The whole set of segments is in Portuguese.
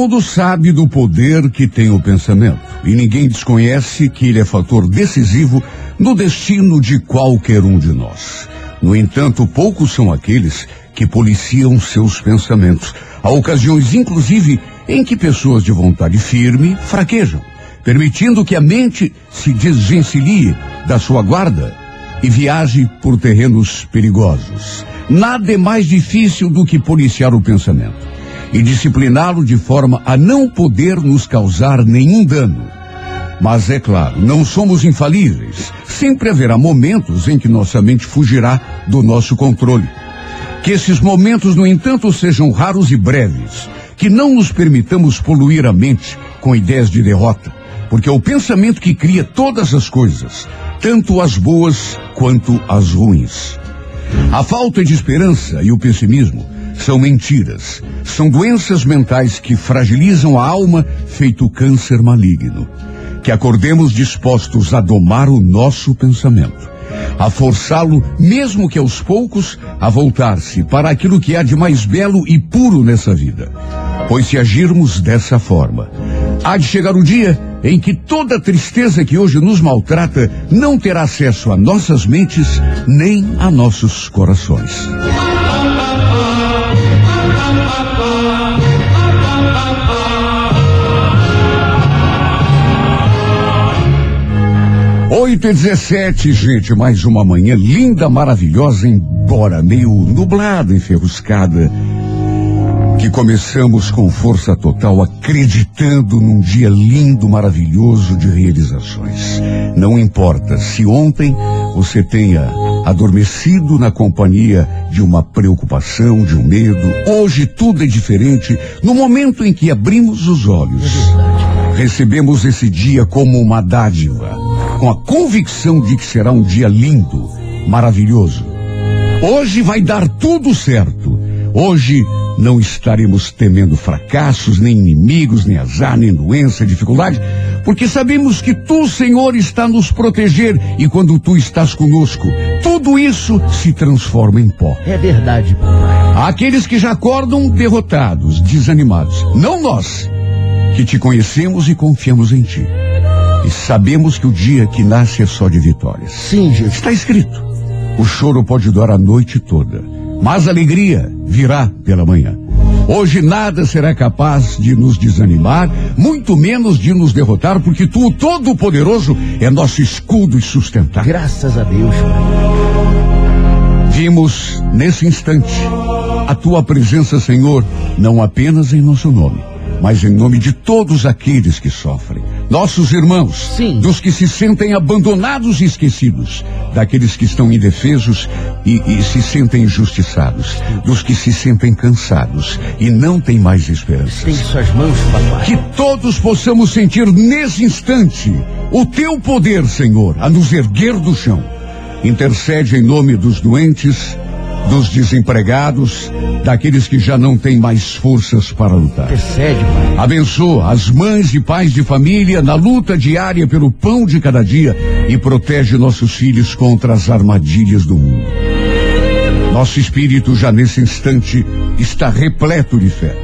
Mundo sabe do poder que tem o pensamento e ninguém desconhece que ele é fator decisivo no destino de qualquer um de nós. No entanto, poucos são aqueles que policiam seus pensamentos. Há ocasiões, inclusive, em que pessoas de vontade firme fraquejam, permitindo que a mente se desvencilhe da sua guarda e viaje por terrenos perigosos. Nada é mais difícil do que policiar o pensamento e discipliná-lo de forma a não poder nos causar nenhum dano. Mas é claro, não somos infalíveis. Sempre haverá momentos em que nossa mente fugirá do nosso controle. Que esses momentos, no entanto, sejam raros e breves. Que não nos permitamos poluir a mente com ideias de derrota. Porque é o pensamento que cria todas as coisas, tanto as boas quanto as ruins. A falta de esperança e o pessimismo são mentiras. São doenças mentais que fragilizam a alma, feito câncer maligno. Que acordemos dispostos a domar o nosso pensamento, a forçá-lo, mesmo que aos poucos, a voltar-se para aquilo que há de mais belo e puro nessa vida. Pois se agirmos dessa forma, há de chegar o dia em que toda tristeza que hoje nos maltrata não terá acesso a nossas mentes nem a nossos corações. Oito e dezessete, gente, mais uma manhã linda, maravilhosa, embora meio nublada, enferruscada, que começamos com força total, acreditando num dia lindo, maravilhoso de realizações. Não importa se ontem você tenha adormecido na companhia de uma preocupação, de um medo, hoje tudo é diferente. No momento em que abrimos os olhos, recebemos esse dia como uma dádiva, com a convicção de que será um dia lindo, maravilhoso. Hoje vai dar tudo certo. Hoje não estaremos temendo fracassos, nem inimigos, nem azar, nem doença, dificuldade, porque sabemos que tu, Senhor, está nos proteger e quando tu estás conosco, tudo isso se transforma em pó. É verdade, papai. Aqueles que já acordam derrotados, desanimados, não nós, que te conhecemos e confiamos em ti. E sabemos que o dia que nasce é só de vitórias. Sim, Jesus. Está escrito. O choro pode durar a noite toda, mas alegria virá pela manhã. Hoje nada será capaz de nos desanimar, muito menos de nos derrotar, porque tu, o Todo-Poderoso, é nosso escudo e sustentar. Graças a Deus. Vimos nesse instante a tua presença, Senhor, não apenas em nosso nome, mas em nome de todos aqueles que sofrem. Nossos irmãos, Sim. dos que se sentem abandonados e esquecidos, daqueles que estão indefesos e, e se sentem injustiçados, dos que se sentem cansados e não têm mais esperança. Tem suas mãos, papai. Que todos possamos sentir nesse instante o teu poder, Senhor, a nos erguer do chão. Intercede em nome dos doentes, dos desempregados, daqueles que já não têm mais forças para lutar. Intercede, pai. Abençoa as mães e pais de família na luta diária pelo pão de cada dia e protege nossos filhos contra as armadilhas do mundo. Nosso espírito já nesse instante está repleto de fé,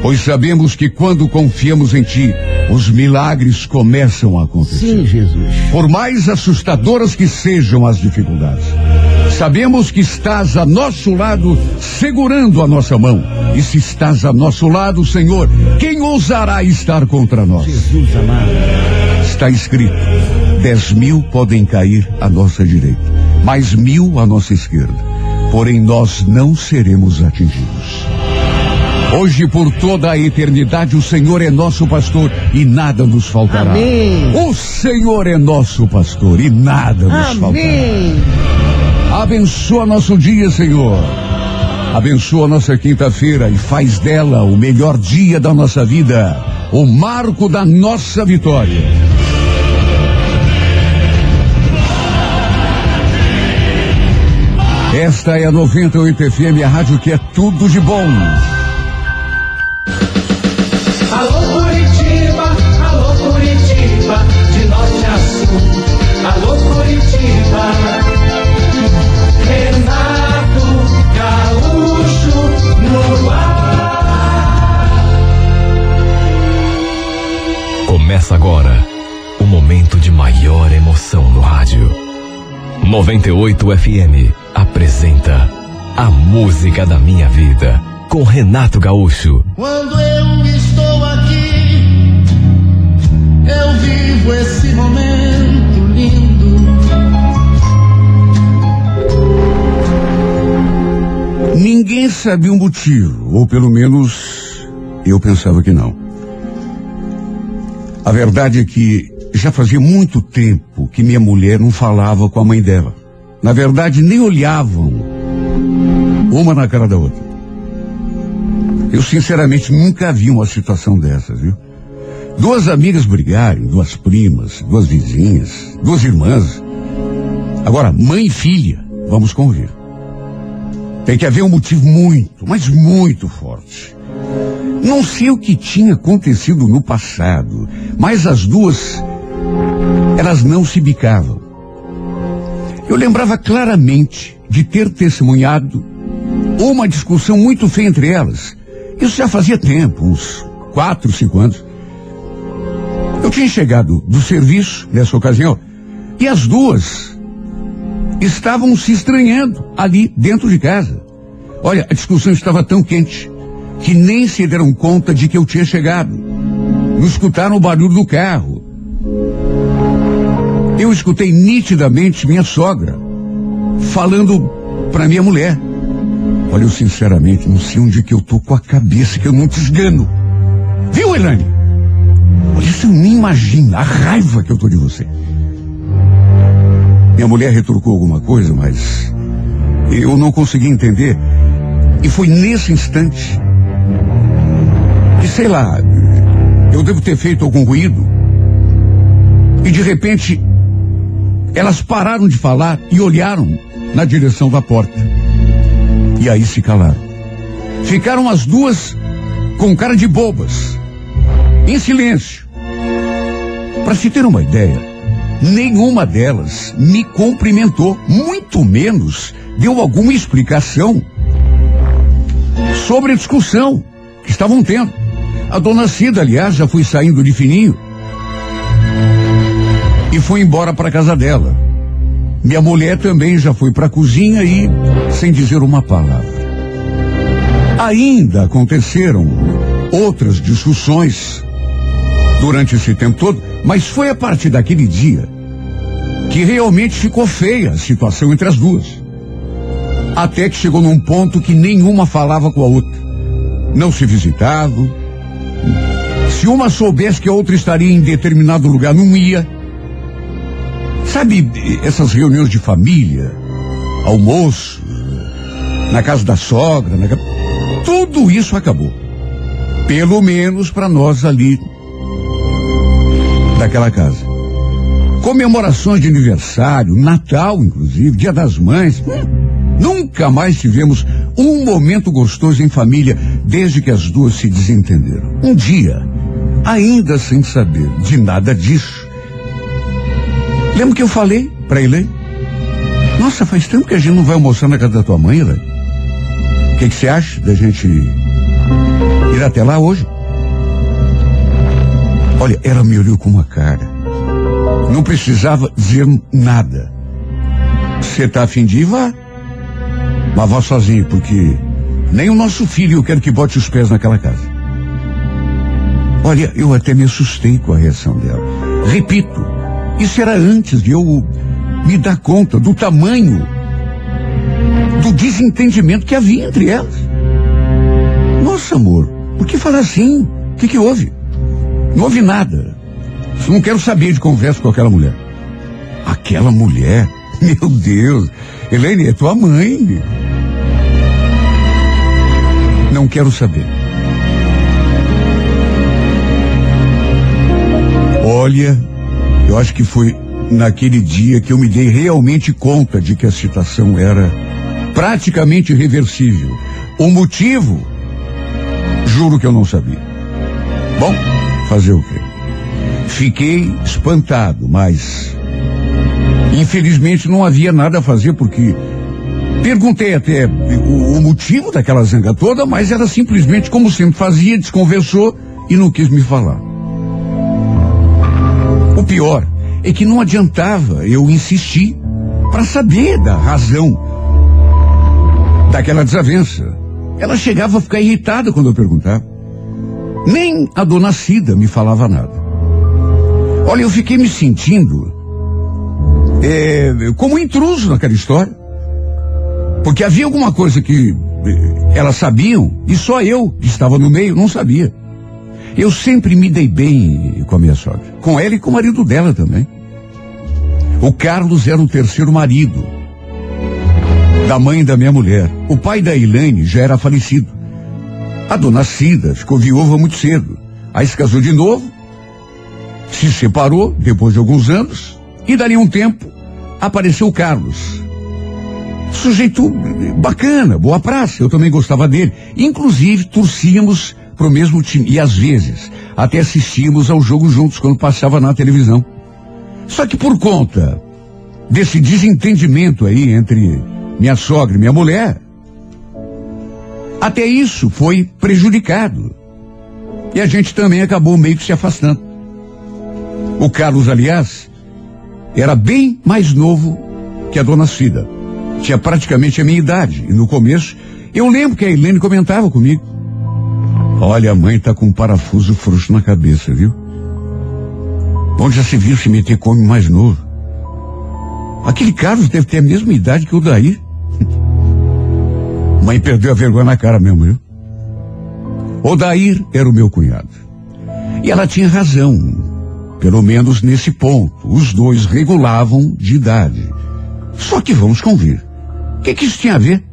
pois sabemos que quando confiamos em Ti, os milagres começam a acontecer. Sim, Jesus. Por mais assustadoras que sejam as dificuldades, sabemos que estás a nosso lado, segurando a nossa mão. E se estás a nosso lado, Senhor, quem ousará estar contra nós? Jesus amado. Está escrito: dez mil podem cair à nossa direita, mais mil à nossa esquerda. Porém, nós não seremos atingidos. Hoje, por toda a eternidade, o Senhor é nosso pastor e nada nos faltará. Amém. O Senhor é nosso pastor e nada nos faltará. Abençoa nosso dia, Senhor. Abençoa nossa quinta-feira e faz dela o melhor dia da nossa vida, o marco da nossa vitória. Esta é a 98 FM, a rádio que é tudo de bom. Alô Curitiba, alô Curitiba, de norte a sul. Alô Curitiba, de maior emoção no rádio. 98 FM apresenta A Música da Minha Vida com Renato Gaúcho. Quando eu estou aqui, eu vivo esse momento lindo. Ninguém sabia o motivo, ou pelo menos eu pensava que não. A verdade é que já fazia muito tempo que minha mulher não falava com a mãe dela. Na verdade, nem olhavam uma na cara da outra. Eu sinceramente nunca vi uma situação dessas, viu? Duas amigas brigarem, duas primas, duas vizinhas, duas irmãs. Agora, mãe e filha, vamos convir. Tem que haver um motivo muito, mas muito forte. Não sei o que tinha acontecido no passado, mas as duas, elas não se bicavam. Eu lembrava claramente de ter testemunhado uma discussão muito feia entre elas. Isso já fazia tempo, uns quatro, cinco anos. Eu tinha chegado do serviço nessa ocasião e as duas estavam se estranhando ali dentro de casa. Olha, a discussão estava tão quente que nem se deram conta de que eu tinha chegado. Não escutaram o barulho do carro. Eu escutei nitidamente minha sogra falando para minha mulher. Olha, eu sinceramente não sei onde que eu tô com a cabeça, que eu não te esgano. Viu, Elane? Olha, você nem imagina a raiva que eu tô de você. Minha mulher retrucou alguma coisa, mas eu não consegui entender. E foi nesse instante que, sei lá, eu devo ter feito algum ruído. E de repente, elas pararam de falar e olharam na direção da porta. E aí se calaram. Ficaram as duas com cara de bobas, em silêncio. Para se ter uma ideia, nenhuma delas me cumprimentou, muito menos deu alguma explicação sobre a discussão que estavam tendo. A dona Cida, aliás, já foi saindo de fininho e foi embora para casa dela. Minha mulher também já foi para a cozinha e sem dizer uma palavra. Ainda aconteceram outras discussões durante esse tempo todo, mas foi a partir daquele dia que realmente ficou feia a situação entre as duas. Até que chegou num ponto que nenhuma falava com a outra. Não se visitavam. Se uma soubesse que a outra estaria em determinado lugar, não ia. Sabe essas reuniões de família, almoço, na casa da sogra, na... tudo isso acabou. Pelo menos para nós ali daquela casa. Comemorações de aniversário, Natal, inclusive, Dia das Mães. Nunca mais tivemos um momento gostoso em família desde que as duas se desentenderam. Um dia, ainda sem saber de nada disso, lembra que eu falei para ele? Nossa, faz tempo que a gente não vai almoçar na casa da tua mãe, Elaine. O que você acha da gente ir até lá hoje? Olha, ela me olhou com uma cara. Não precisava dizer nada. Você tá afim de ir, vá. Mas vá sozinho, porque nem o nosso filho eu quero que bote os pés naquela casa. Olha, eu até me assustei com a reação dela. Repito, isso era antes de eu me dar conta do tamanho do desentendimento que havia entre elas. Nossa, amor, por que falar assim? O que, que houve? Não houve nada. Não quero saber de conversa com aquela mulher. Aquela mulher? Meu Deus. Helene, é tua mãe. Não quero saber. Olha, eu acho que foi naquele dia que eu me dei realmente conta de que a situação era praticamente irreversível. O motivo, juro que eu não sabia. Bom, fazer o quê? Fiquei espantado, mas infelizmente não havia nada a fazer porque perguntei até o, o motivo daquela zanga toda, mas era simplesmente como sempre fazia, desconversou e não quis me falar. O pior é que não adiantava eu insistir para saber da razão daquela desavença. Ela chegava a ficar irritada quando eu perguntava. Nem a dona Cida me falava nada. Olha, eu fiquei me sentindo é, como intruso naquela história. Porque havia alguma coisa que eh, elas sabiam e só eu, que estava no meio, não sabia. Eu sempre me dei bem com a minha sogra. Com ela e com o marido dela também. O Carlos era o terceiro marido da mãe da minha mulher. O pai da Elaine já era falecido. A dona Cida ficou viúva muito cedo. Aí se casou de novo, se separou depois de alguns anos, e dali um tempo apareceu o Carlos. Sujeito bacana, boa praça, eu também gostava dele. Inclusive, torcíamos pro mesmo time. E às vezes, até assistíamos ao jogo juntos quando passava na televisão. Só que por conta desse desentendimento aí entre minha sogra e minha mulher, até isso foi prejudicado. E a gente também acabou meio que se afastando. O Carlos, aliás, era bem mais novo que a dona Cida. Tinha praticamente a minha idade. E no começo, eu lembro que a Helene comentava comigo. Olha, a mãe tá com um parafuso frouxo na cabeça, viu? Onde já se viu se meter com homem mais novo? Aquele Carlos deve ter a mesma idade que o Daí. Mãe perdeu a vergonha na cara mesmo, viu? Odair era o meu cunhado. E ela tinha razão. Pelo menos nesse ponto. Os dois regulavam de idade. Só que vamos convir. Que, que isso tinha a ver?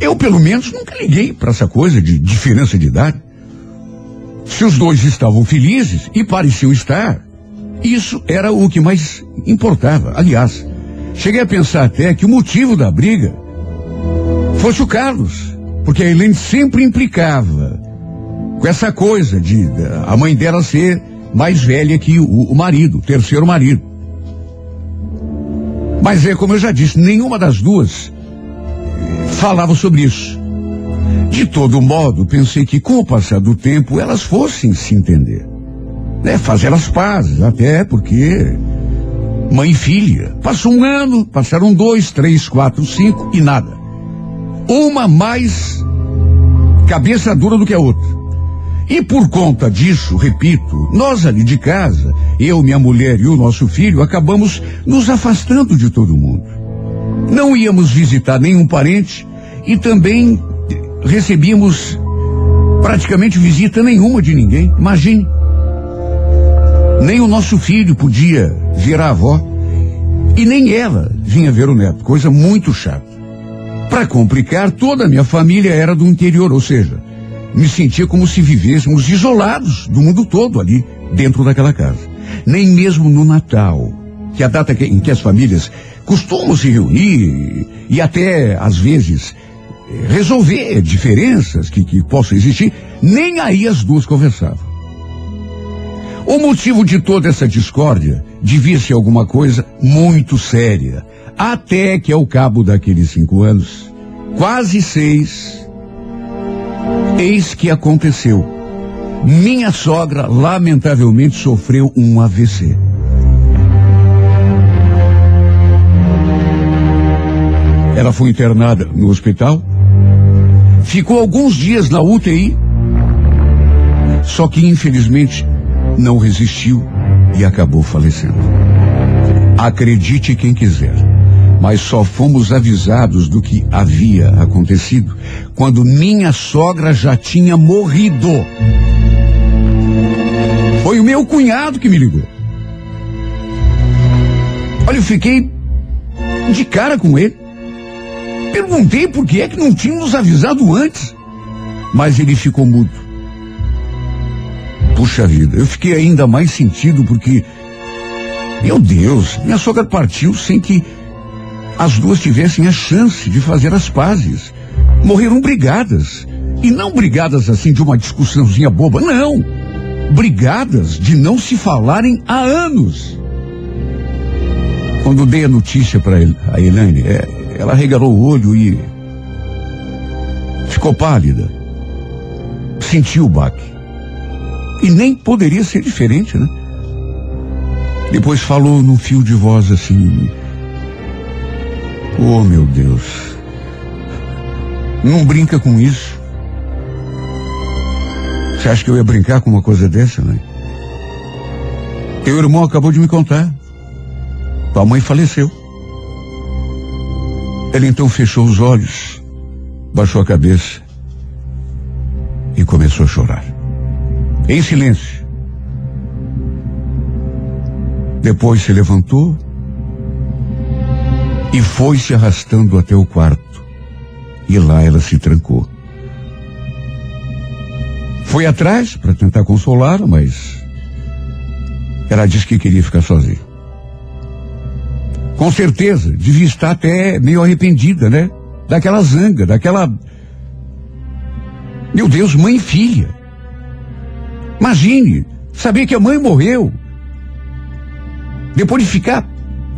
Eu, pelo menos, nunca liguei para essa coisa de diferença de idade. Se os dois estavam felizes e pareciam estar, isso era o que mais importava. Aliás, cheguei a pensar até que o motivo da briga fosse o Carlos, porque a Helene sempre implicava com essa coisa de a mãe dela ser mais velha que o, o marido, o terceiro marido. Mas é como eu já disse, nenhuma das duas falava sobre isso. De todo modo, pensei que com o passar do tempo elas fossem se entender. Né, fazer as pazes, até porque mãe e filha. Passou um ano, passaram dois, três, quatro, cinco e nada. Uma mais cabeça dura do que a outra. E por conta disso, repito, nós ali de casa, eu, minha mulher e o nosso filho, acabamos nos afastando de todo mundo. Não íamos visitar nenhum parente e também recebíamos praticamente visita nenhuma de ninguém. Imagine. Nem o nosso filho podia ver a avó e nem ela vinha ver o neto. Coisa muito chata. Para complicar, toda a minha família era do interior, ou seja, me sentia como se vivêssemos isolados do mundo todo ali, dentro daquela casa. Nem mesmo no Natal, que é a data em que as famílias costumam se reunir e até, às vezes, resolver diferenças que, que possam existir, nem aí as duas conversavam. O motivo de toda essa discórdia devia ser alguma coisa muito séria. Até que, ao cabo daqueles cinco anos, quase seis, eis que aconteceu. Minha sogra, lamentavelmente, sofreu um AVC. Ela foi internada no hospital, ficou alguns dias na UTI, só que infelizmente não resistiu e acabou falecendo. Acredite quem quiser, mas só fomos avisados do que havia acontecido quando minha sogra já tinha morrido. Foi o meu cunhado que me ligou. Olha, eu fiquei de cara com ele. Perguntei por que é que não tinha nos avisado antes. Mas ele ficou mudo. Puxa vida, eu fiquei ainda mais sentido porque, meu Deus, minha sogra partiu sem que as duas tivessem a chance de fazer as pazes. Morreram brigadas. E não brigadas assim de uma discussãozinha boba, não. Brigadas de não se falarem há anos. Quando dei a notícia para a Elaine, é, ela regalou o olho e ficou pálida. Sentiu o baque. E nem poderia ser diferente, né? Depois falou num fio de voz assim: Oh meu Deus, não brinca com isso. Você acha que eu ia brincar com uma coisa dessa, né? Teu irmão acabou de me contar. Tua mãe faleceu. Ele então fechou os olhos, baixou a cabeça e começou a chorar. Em silêncio. Depois se levantou e foi se arrastando até o quarto. E lá ela se trancou. Foi atrás para tentar consolá-la, mas ela disse que queria ficar sozinha. Com certeza, devia estar até meio arrependida, né? Daquela zanga, daquela. Meu Deus, mãe e filha. Imagine, saber que a mãe morreu. Depois de ficar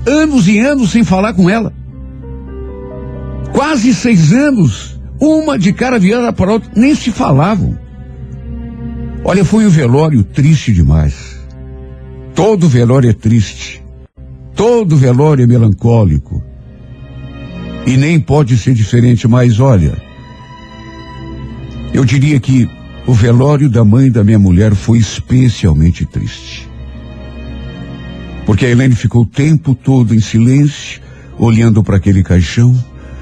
anos e anos sem falar com ela. Quase seis anos, uma de cara virada para outra, nem se falavam. Olha, foi um velório triste demais. Todo velório é triste. Todo velório é melancólico. E nem pode ser diferente, mas olha, eu diria que o velório da mãe da minha mulher foi especialmente triste. Porque a Helene ficou o tempo todo em silêncio, olhando para aquele caixão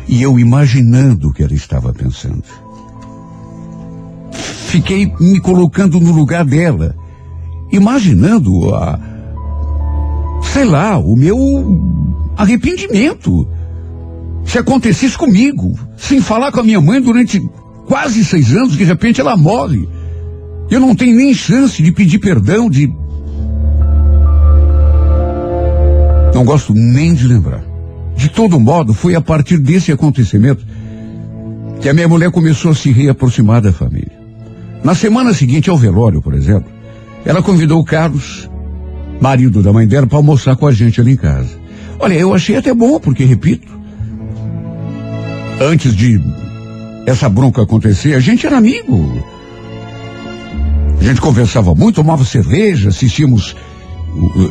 e eu imaginando o que ela estava pensando. Fiquei me colocando no lugar dela, imaginando a, sei lá, o meu arrependimento. Se acontecesse comigo, sem falar com a minha mãe durante quase seis anos, de repente ela morre. Eu não tenho nem chance de pedir perdão, de. Não gosto nem de lembrar. De todo modo, foi a partir desse acontecimento que a minha mulher começou a se reaproximar da família. Na semana seguinte ao velório, por exemplo, ela convidou o Carlos marido da mãe dela, para almoçar com a gente ali em casa. Olha, eu achei até bom, porque, repito, antes de essa bronca acontecer, a gente era amigo. A gente conversava muito, tomava cerveja, assistíamos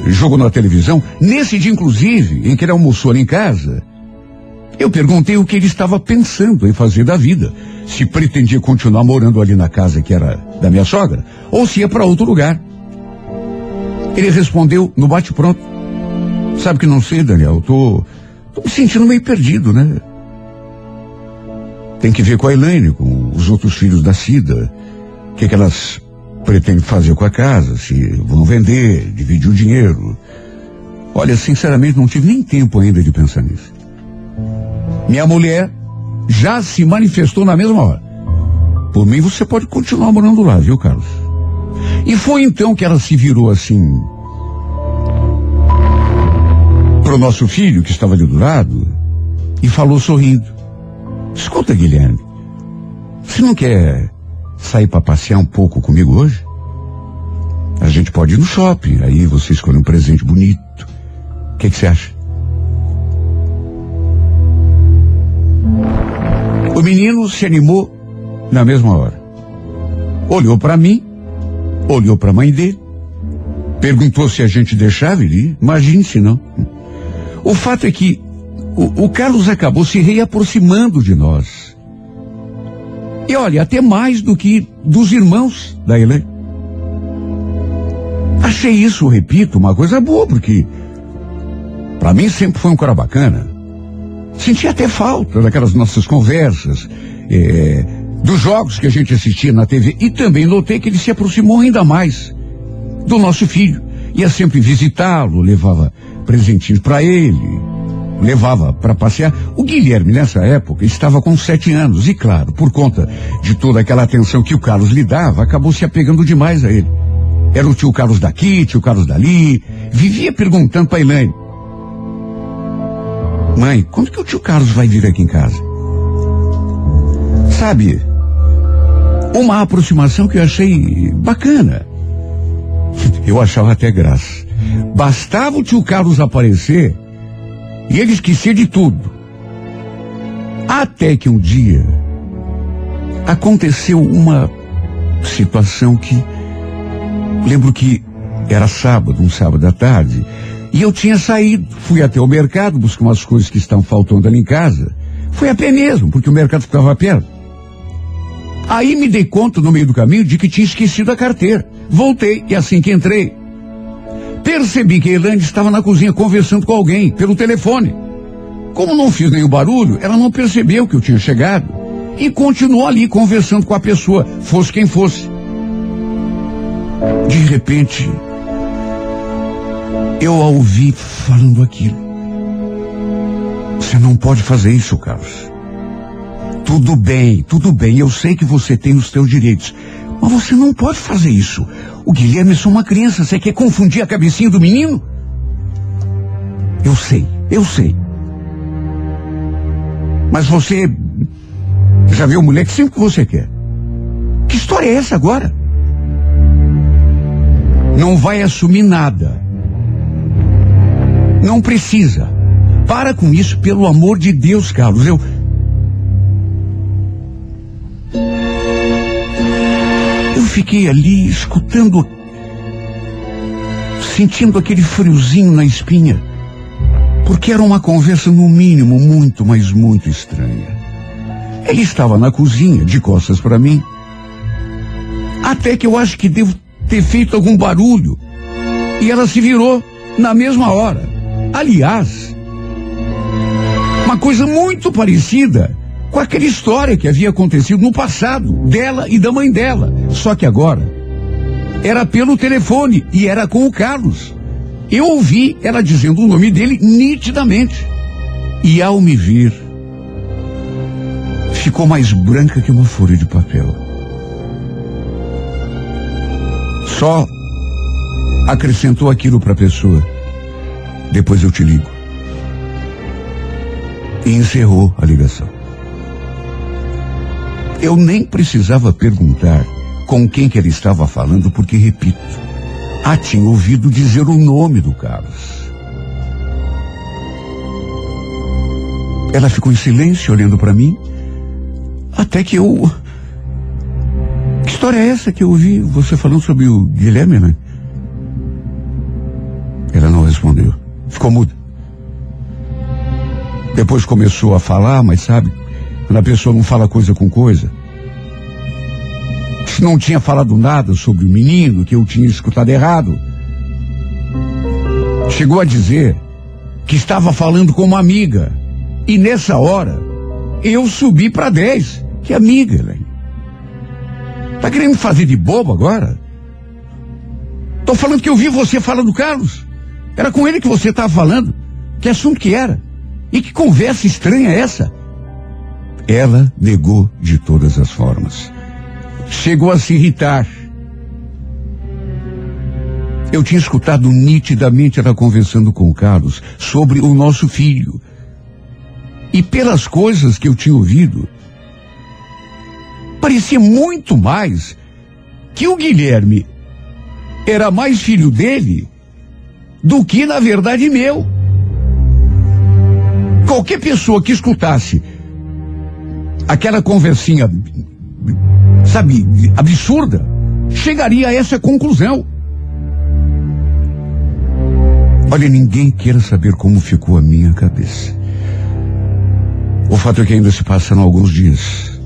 jogo na televisão. Nesse dia, inclusive, em que ele almoçou ali em casa, eu perguntei o que ele estava pensando em fazer da vida. Se pretendia continuar morando ali na casa que era da minha sogra, ou se ia para outro lugar. Ele respondeu no bate-pronto. Sabe que não sei, Daniel, tô, tô me sentindo meio perdido, né? Tem que ver com a Elaine, com os outros filhos da Cida. O que, que elas pretendem fazer com a casa, se vão vender, dividir o dinheiro. Olha, sinceramente, não tive nem tempo ainda de pensar nisso. Minha mulher já se manifestou na mesma hora. Por mim, você pode continuar morando lá, viu, Carlos? E foi então que ela se virou assim para o nosso filho, que estava ali do lado, e falou sorrindo: Escuta, Guilherme, você não quer sair para passear um pouco comigo hoje? A gente pode ir no shopping, aí você escolhe um presente bonito. O que, você acha? O menino se animou na mesma hora. Olhou para mim olhou para a mãe dele, perguntou se a gente deixava ele ir. Imagine se não. O fato é que o, o Carlos acabou se reaproximando de nós. E olha, até mais do que dos irmãos da Helene. Achei isso, repito, uma coisa boa, porque para mim sempre foi um cara bacana. Senti até falta daquelas nossas conversas, é, dos jogos que a gente assistia na TV e também notei que ele se aproximou ainda mais do nosso filho. Ia sempre visitá-lo, levava presentinhos para ele, levava para passear. O Guilherme, nessa época, estava com sete anos e, claro, por conta de toda aquela atenção que o Carlos lhe dava, acabou se apegando demais a ele. Era o tio Carlos daqui, tio Carlos dali, vivia perguntando para Elaine. Mãe, quando que o tio Carlos vai vir aqui em casa? Sabe, uma aproximação que eu achei bacana. Eu achava até graça. Bastava o tio Carlos aparecer e ele esquecer de tudo. Até que um dia aconteceu uma situação que lembro que era sábado, um sábado à tarde. E eu tinha saído, fui até o mercado buscar umas coisas que estão faltando ali em casa. Fui a pé mesmo, porque o mercado ficava perto. Aí me dei conta no meio do caminho de que tinha esquecido a carteira. Voltei e assim que entrei, percebi que a Elaine estava na cozinha conversando com alguém pelo telefone. Como não fiz nenhum barulho, ela não percebeu que eu tinha chegado e continuou ali conversando com a pessoa, fosse quem fosse. De repente, eu a ouvi falando aquilo. Você não pode fazer isso, Carlos. Tudo bem, tudo bem. Eu sei que você tem os seus direitos. Mas você não pode fazer isso. O Guilherme é só uma criança. Você quer confundir a cabecinha do menino? Eu sei, eu sei. Mas você já viu o moleque sempre que você quer. Que história é essa agora? Não vai assumir nada. Não precisa. Para com isso, pelo amor de Deus, Carlos. Eu. Eu fiquei ali escutando, sentindo aquele friozinho na espinha, porque era uma conversa, no mínimo, muito, mas muito estranha. Ele estava na cozinha, de costas para mim. Até que eu acho que devo ter feito algum barulho. E ela se virou na mesma hora. Aliás, uma coisa muito parecida com aquela história que havia acontecido no passado, dela e da mãe dela. Só que agora era pelo telefone e era com o Carlos. Eu ouvi ela dizendo o nome dele nitidamente. E ao me vir, ficou mais branca que uma folha de papel. Só acrescentou aquilo para a pessoa. Depois eu te ligo. E encerrou a ligação. Eu nem precisava perguntar com quem que ele estava falando, porque, repito, a tinha ouvido dizer o nome do Carlos. Ela ficou em silêncio olhando para mim, até que eu. Que história é essa que eu ouvi você falando sobre o Guilherme, né? Ela não respondeu. Ficou muda. Depois começou a falar, mas sabe, quando a pessoa não fala coisa com coisa. Se não tinha falado nada sobre o menino, que eu tinha escutado errado. Chegou a dizer que estava falando com uma amiga. E nessa hora, eu subi para 10. Que amiga, Elaine? Tá querendo me fazer de bobo agora? Tô falando que eu vi você falando do Carlos. Era com ele que você estava falando. Que assunto que era? E que conversa estranha é essa? Ela negou de todas as formas. Chegou a se irritar. Eu tinha escutado nitidamente ela conversando com o Carlos sobre o nosso filho. E pelas coisas que eu tinha ouvido, parecia muito mais que o Guilherme era mais filho dele do que, na verdade, meu. Qualquer pessoa que escutasse aquela conversinha, sabe, absurda, chegaria a essa conclusão. Olha, ninguém queira saber como ficou a minha cabeça. O fato é que ainda se passaram alguns dias.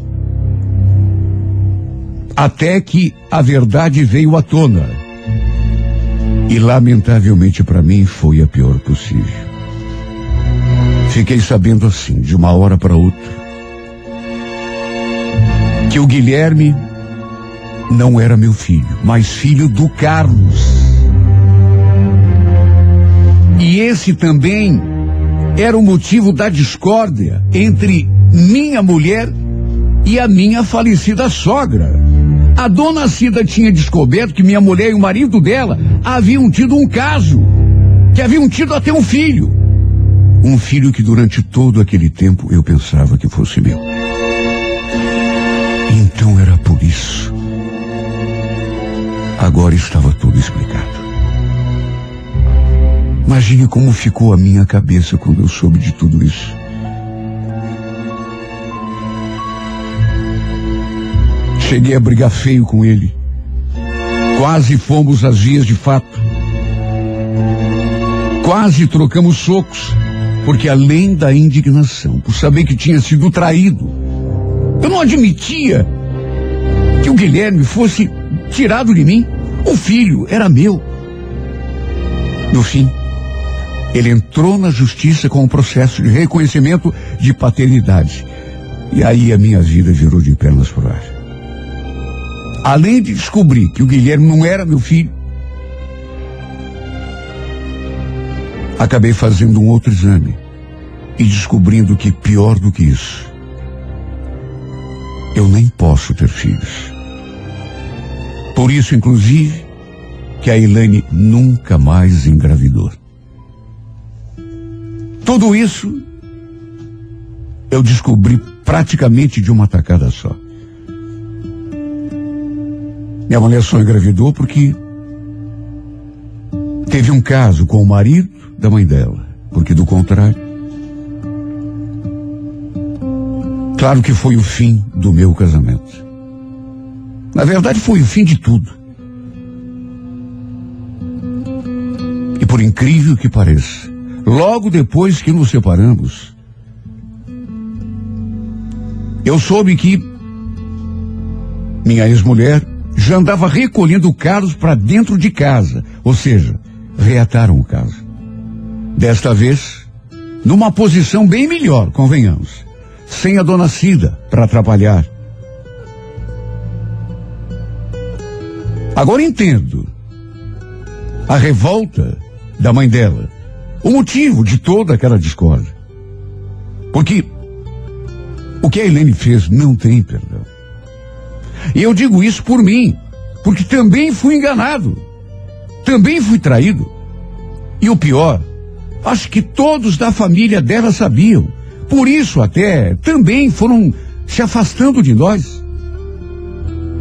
Até que a verdade veio à tona. E lamentavelmente para mim foi a pior possível. Fiquei sabendo assim, de uma hora para outra, que o Guilherme não era meu filho, mas filho do Carlos. E esse também era o motivo da discórdia entre minha mulher e a minha falecida sogra. A dona Cida tinha descoberto que minha mulher e o marido dela haviam tido um caso, que haviam tido até um filho. Um filho que durante todo aquele tempo eu pensava que fosse meu. Isso. Agora estava tudo explicado. Imagine como ficou a minha cabeça quando eu soube de tudo isso. Cheguei a brigar feio com ele. Quase fomos às vias de fato. Quase trocamos socos, porque além da indignação por saber que tinha sido traído, eu não admitia que o Guilherme fosse tirado de mim. O filho era meu. No fim, ele entrou na justiça com o um processo de reconhecimento de paternidade. E aí a minha vida virou de pernas pro ar. Além de descobrir que o Guilherme não era meu filho, acabei fazendo um outro exame e descobrindo que pior do que isso, eu nem posso ter filhos. Por isso, inclusive, que a Elaine nunca mais engravidou. Tudo isso eu descobri praticamente de uma tacada só. Minha mulher só engravidou porque teve um caso com o marido da mãe dela. Porque do contrário. Claro que foi o fim do meu casamento. Na verdade, foi o fim de tudo. E por incrível que pareça, logo depois que nos separamos, eu soube que minha ex-mulher já andava recolhendo o Carlos para dentro de casa, ou seja, reataram o caso. Desta vez, numa posição bem melhor, convenhamos, sem a dona Cida para atrapalhar. Agora entendo a revolta da mãe dela, o motivo de toda aquela discórdia. Porque o que a Helene fez não tem perdão. E eu digo isso por mim, porque também fui enganado, também fui traído. E o pior, acho que todos da família dela sabiam. Por isso até também foram se afastando de nós.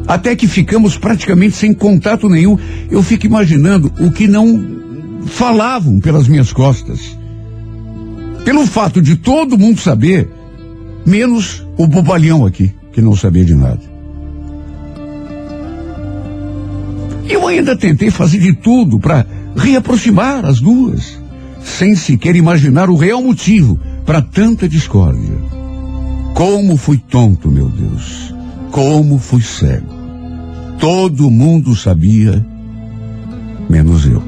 Até que ficamos praticamente sem contato nenhum. Eu fico imaginando o que não falavam pelas minhas costas. Pelo fato de todo mundo saber, menos o bobalhão aqui, que não sabia de nada. Eu ainda tentei fazer de tudo para reaproximar as duas, sem sequer imaginar o real motivo para tanta discórdia. Como fui tonto, meu Deus. Como fui cego. Todo mundo sabia, menos eu.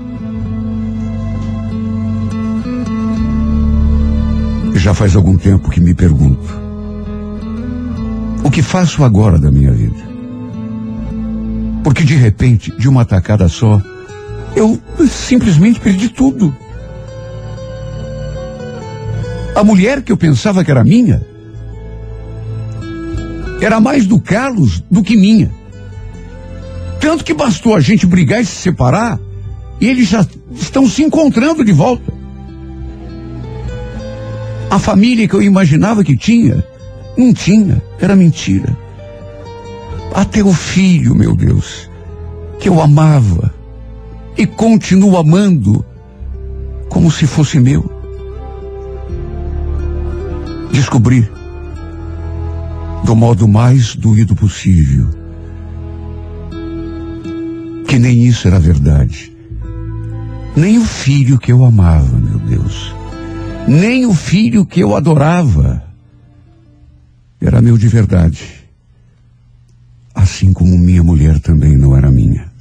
Já faz algum tempo que me pergunto: o que faço agora da minha vida? Porque de repente, de uma tacada só, eu simplesmente perdi tudo. A mulher que eu pensava que era minha era mais do Carlos do que minha. Tanto que bastou a gente brigar e se separar, e eles já estão se encontrando de volta. A família que eu imaginava que tinha, não tinha, era mentira. Até o filho, meu Deus, que eu amava e continuo amando como se fosse meu. Descobri, do modo mais doído possível, que nem isso era verdade. Nem o filho que eu amava, meu Deus. Nem o filho que eu adorava era meu de verdade. Assim como minha mulher também não era minha.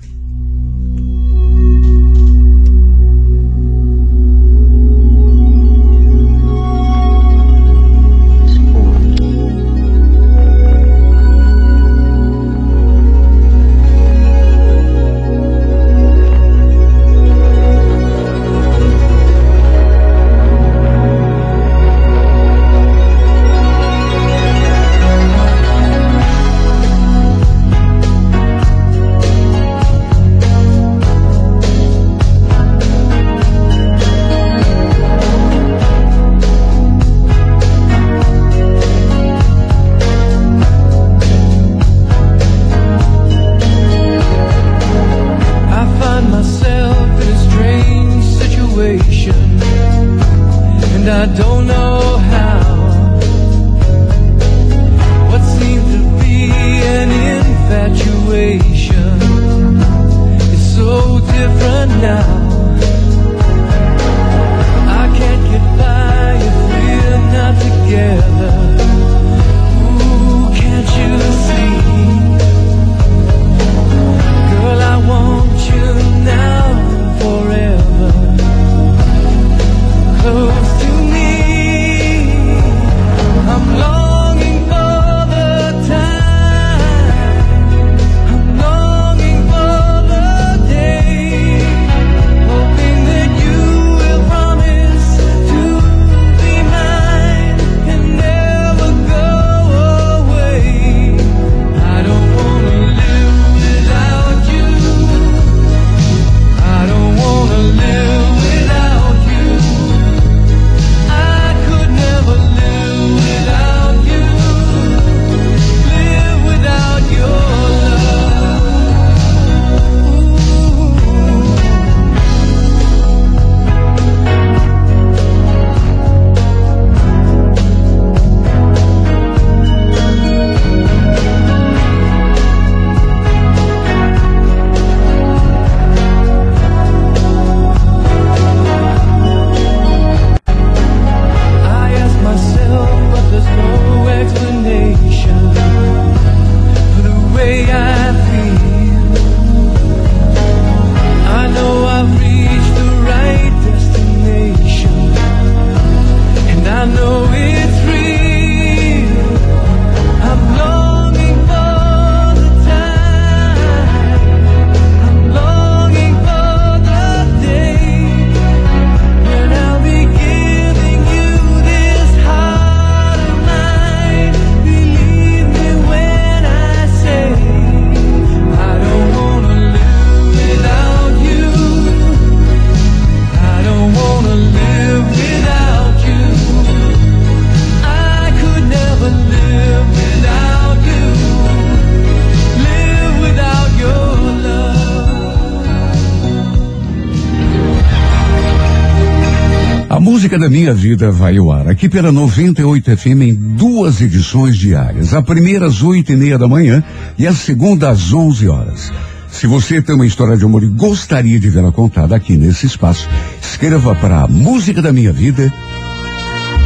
Vida vai ao ar aqui pela 98 FM em duas edições diárias. A primeira às oito e meia da manhã e a segunda às 11 horas. Se você tem uma história de amor e gostaria de vê-la contada aqui nesse espaço, escreva para a Música da Minha Vida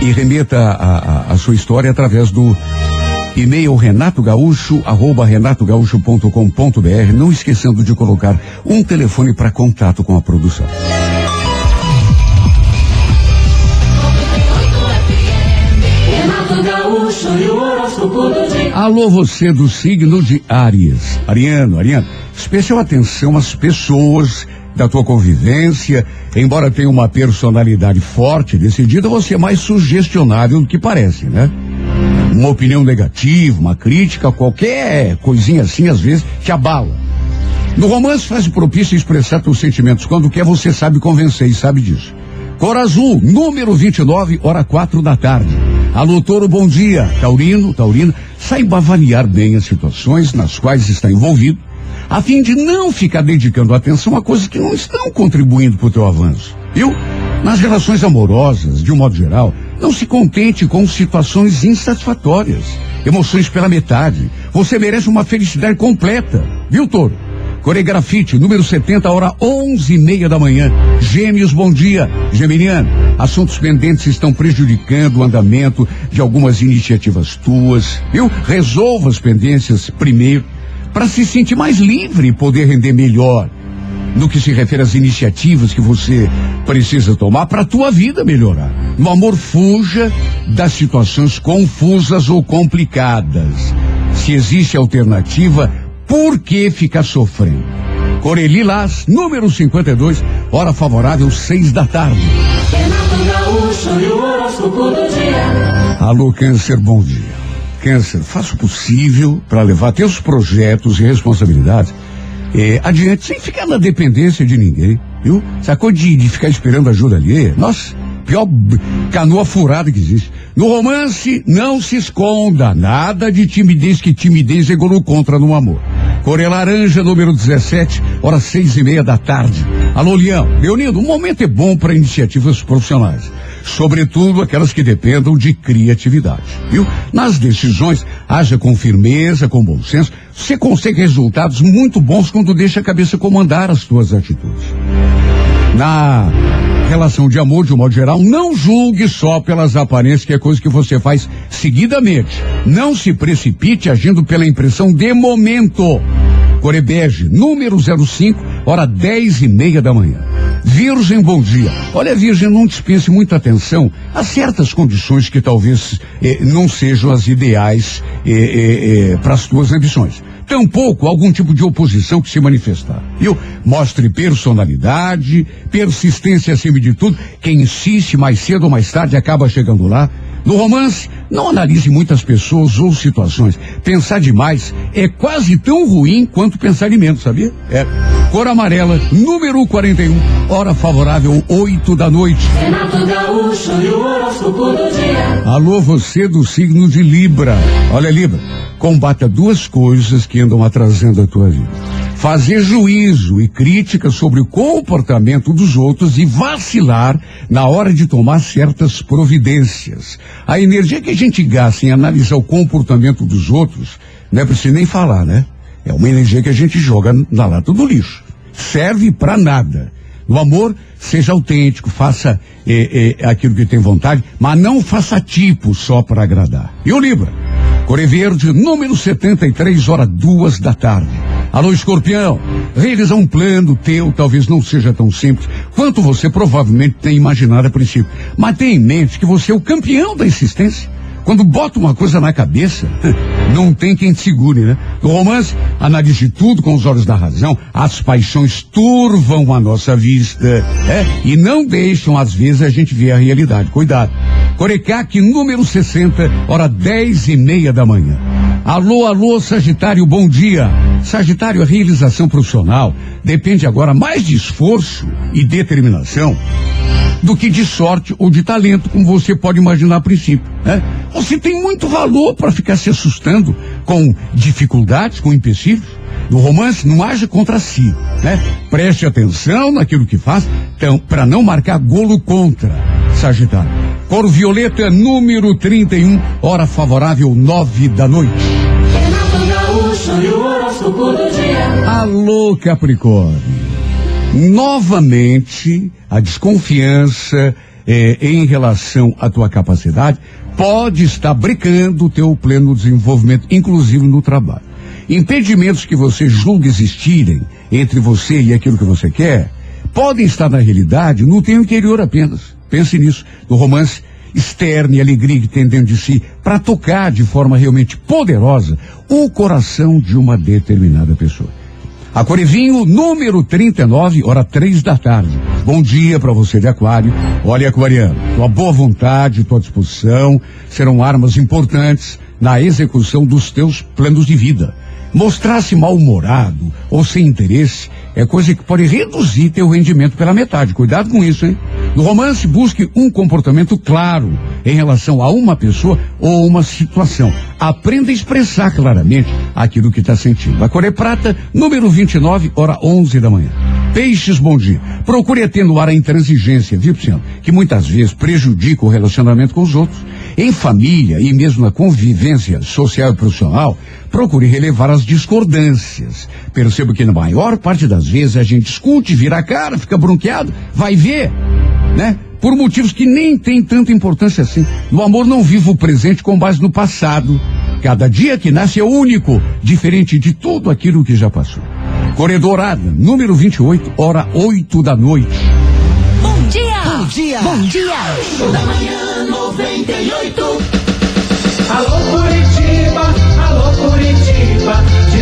e remeta a, a, a sua história através do e-mail renatogaúcho, arroba renatogaúcho.com.br, não esquecendo de colocar um telefone para contato com a produção. Alô, você do signo de Áries. Ariano, Ariano, especial atenção às pessoas da tua convivência. Embora tenha uma personalidade forte, decidida, você é mais sugestionável do que parece, né? Uma opinião negativa, uma crítica, qualquer coisinha assim, às vezes, te abala. No romance faz propício expressar teus sentimentos. Quando quer, você sabe convencer e sabe disso. Cor azul, número 29, hora quatro da tarde. Alô, Toro, bom dia. Taurino, Taurina, saiba avaliar bem as situações nas quais está envolvido, a fim de não ficar dedicando atenção a coisas que não estão contribuindo para o teu avanço. Viu? Nas relações amorosas, de um modo geral, não se contente com situações insatisfatórias, emoções pela metade. Você merece uma felicidade completa. Viu, Toro? Coregrafite, número 70, hora onze e meia da manhã. Gêmeos, bom dia. Geminiano, assuntos pendentes estão prejudicando o andamento de algumas iniciativas tuas, viu? Resolva as pendências primeiro, para se sentir mais livre e poder render melhor. No que se refere às iniciativas que você precisa tomar para a tua vida melhorar. No amor, fuja das situações confusas ou complicadas. Se existe alternativa, por que ficar sofrendo? Coreli Las, número 52, hora favorável, seis da tarde. Alô, Câncer, bom dia. Câncer, faça o possível para levar teus projetos e responsabilidades eh, adiante, sem ficar na dependência de ninguém, viu? Sacou de, de ficar esperando ajuda alheia? Nossa, pior canoa furada que existe. No romance, não se esconda nada de timidez, que timidez é golo contra no amor. Coré Laranja, número 17, horas seis e meia da tarde. Alô, Leão. Leonido, o momento é bom para iniciativas profissionais. Sobretudo aquelas que dependam de criatividade, viu? Nas decisões, haja com firmeza, com bom senso. Você consegue resultados muito bons quando deixa a cabeça comandar as suas atitudes. Na relação de amor, de um modo geral, não julgue só pelas aparências, que é coisa que você faz seguidamente. Não se precipite agindo pela impressão de momento. Corebege, número 05, hora dez e meia da manhã. Virgem, bom dia. Olha, Virgem, não dispense muita atenção a certas condições que talvez eh, não sejam as ideais para as tuas ambições. Tampouco algum tipo de oposição que se manifestar. Viu? Mostre personalidade, persistência acima de tudo. Quem insiste mais cedo ou mais tarde acaba chegando lá. No romance, não analise muitas pessoas ou situações. Pensar demais é quase tão ruim quanto pensar de menos, sabia? É. Cor amarela, número 41, hora favorável, 8 da noite. Renato Gaúcho e o horóscopo do dia. Alô, você do signo de Libra. Olha, Libra, combata duas coisas que andam atrasando a tua vida. Fazer juízo e crítica sobre o comportamento dos outros e vacilar na hora de tomar certas providências. A energia que a gente gasta em analisar o comportamento dos outros, não é preciso nem falar, né? É uma energia que a gente joga na lata do lixo. Serve pra nada. No amor, seja autêntico, faça eh, eh, aquilo que tem vontade, mas não faça tipo só para agradar. E o Libra? Core Verde, número 73, hora duas da tarde. Alô, escorpião, realizar um plano teu talvez não seja tão simples quanto você provavelmente tem imaginado a princípio. Mas tenha em mente que você é o campeão da insistência. Quando bota uma coisa na cabeça, não tem quem te segure, né? No romance, analise tudo com os olhos da razão. As paixões turvam a nossa vista, é? E não deixam, às vezes, a gente ver a realidade. Cuidado. Corecaque, número 60, hora dez e meia da manhã. Alô, alô, Sagitário, bom dia. Sagitário, a realização profissional depende agora mais de esforço e determinação do que de sorte ou de talento, como você pode imaginar a princípio. Né? Você tem muito valor para ficar se assustando com dificuldades, com empecilhos. No romance, não haja contra si. Né? Preste atenção naquilo que faz, então, para não marcar golo contra. Sagitário. Cor violeta, número 31, hora favorável, nove da noite. Alô, Capricórnio. Novamente, a desconfiança eh, em relação à tua capacidade pode estar brecando o teu pleno desenvolvimento, inclusive no trabalho. Impedimentos que você julga existirem entre você e aquilo que você quer, podem estar na realidade no teu interior apenas. Pense nisso, no romance externo e alegria que tem dentro de si, para tocar de forma realmente poderosa o coração de uma determinada pessoa. A Corevinho, número 39, hora três da tarde. Bom dia para você de Aquário. Olha, Aquariano, tua boa vontade, tua disposição serão armas importantes na execução dos teus planos de vida. Mostrar-se mal-humorado ou sem interesse é coisa que pode reduzir teu rendimento pela metade. Cuidado com isso, hein? No romance, busque um comportamento claro em relação a uma pessoa ou uma situação. Aprenda a expressar claramente aquilo que está sentindo. A cor é prata, número 29, hora 11 da manhã. Peixes, bom dia. Procure atenuar a intransigência, viu, Luciano? Que muitas vezes prejudica o relacionamento com os outros. Em família e mesmo na convivência social e profissional, procure relevar as discordâncias. Perceba que na maior parte das vezes a gente discute, vira a cara, fica bronqueado, vai ver, né? Por motivos que nem tem tanta importância assim. No amor não vivo o presente com base no passado. Cada dia que nasce é único, diferente de tudo aquilo que já passou. Corredorada, número 28, hora 8 da noite. Bom dia! Bom dia! Bom dia! Da manhã 98. Alô Curitiba,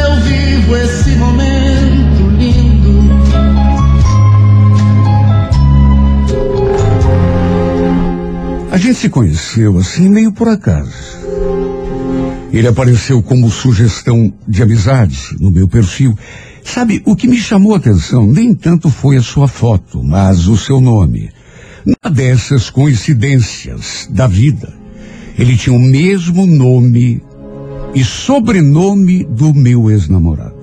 eu vivo esse momento lindo. A gente se conheceu assim meio por acaso. Ele apareceu como sugestão de amizade no meu perfil. Sabe, o que me chamou a atenção nem tanto foi a sua foto, mas o seu nome. Uma dessas coincidências da vida. Ele tinha o mesmo nome e sobrenome do meu ex-namorado.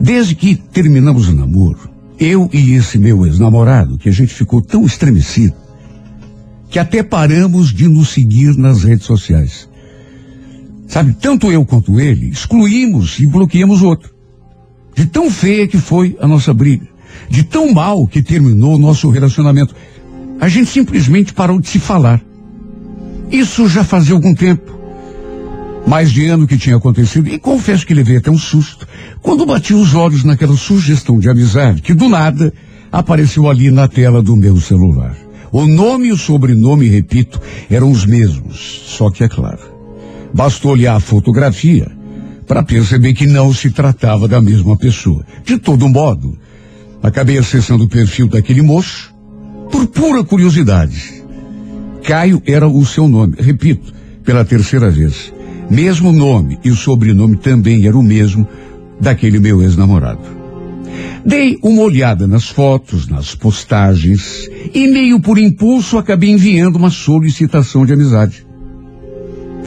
Desde que terminamos o namoro, eu e esse meu ex-namorado, que a gente ficou tão estremecido, que até paramos de nos seguir nas redes sociais. Sabe, tanto eu quanto ele excluímos e bloqueamos o outro. De tão feia que foi a nossa briga. De tão mal que terminou o nosso relacionamento. A gente simplesmente parou de se falar. Isso já fazia algum tempo. Mais de ano que tinha acontecido, e confesso que levei até um susto quando bati os olhos naquela sugestão de amizade que do nada apareceu ali na tela do meu celular. O nome e o sobrenome, repito, eram os mesmos, só que é claro. Bastou olhar a fotografia para perceber que não se tratava da mesma pessoa. De todo modo, acabei acessando o perfil daquele moço por pura curiosidade. Caio era o seu nome, repito, pela terceira vez. Mesmo nome e o sobrenome também era o mesmo daquele meu ex-namorado. Dei uma olhada nas fotos, nas postagens e meio por impulso acabei enviando uma solicitação de amizade.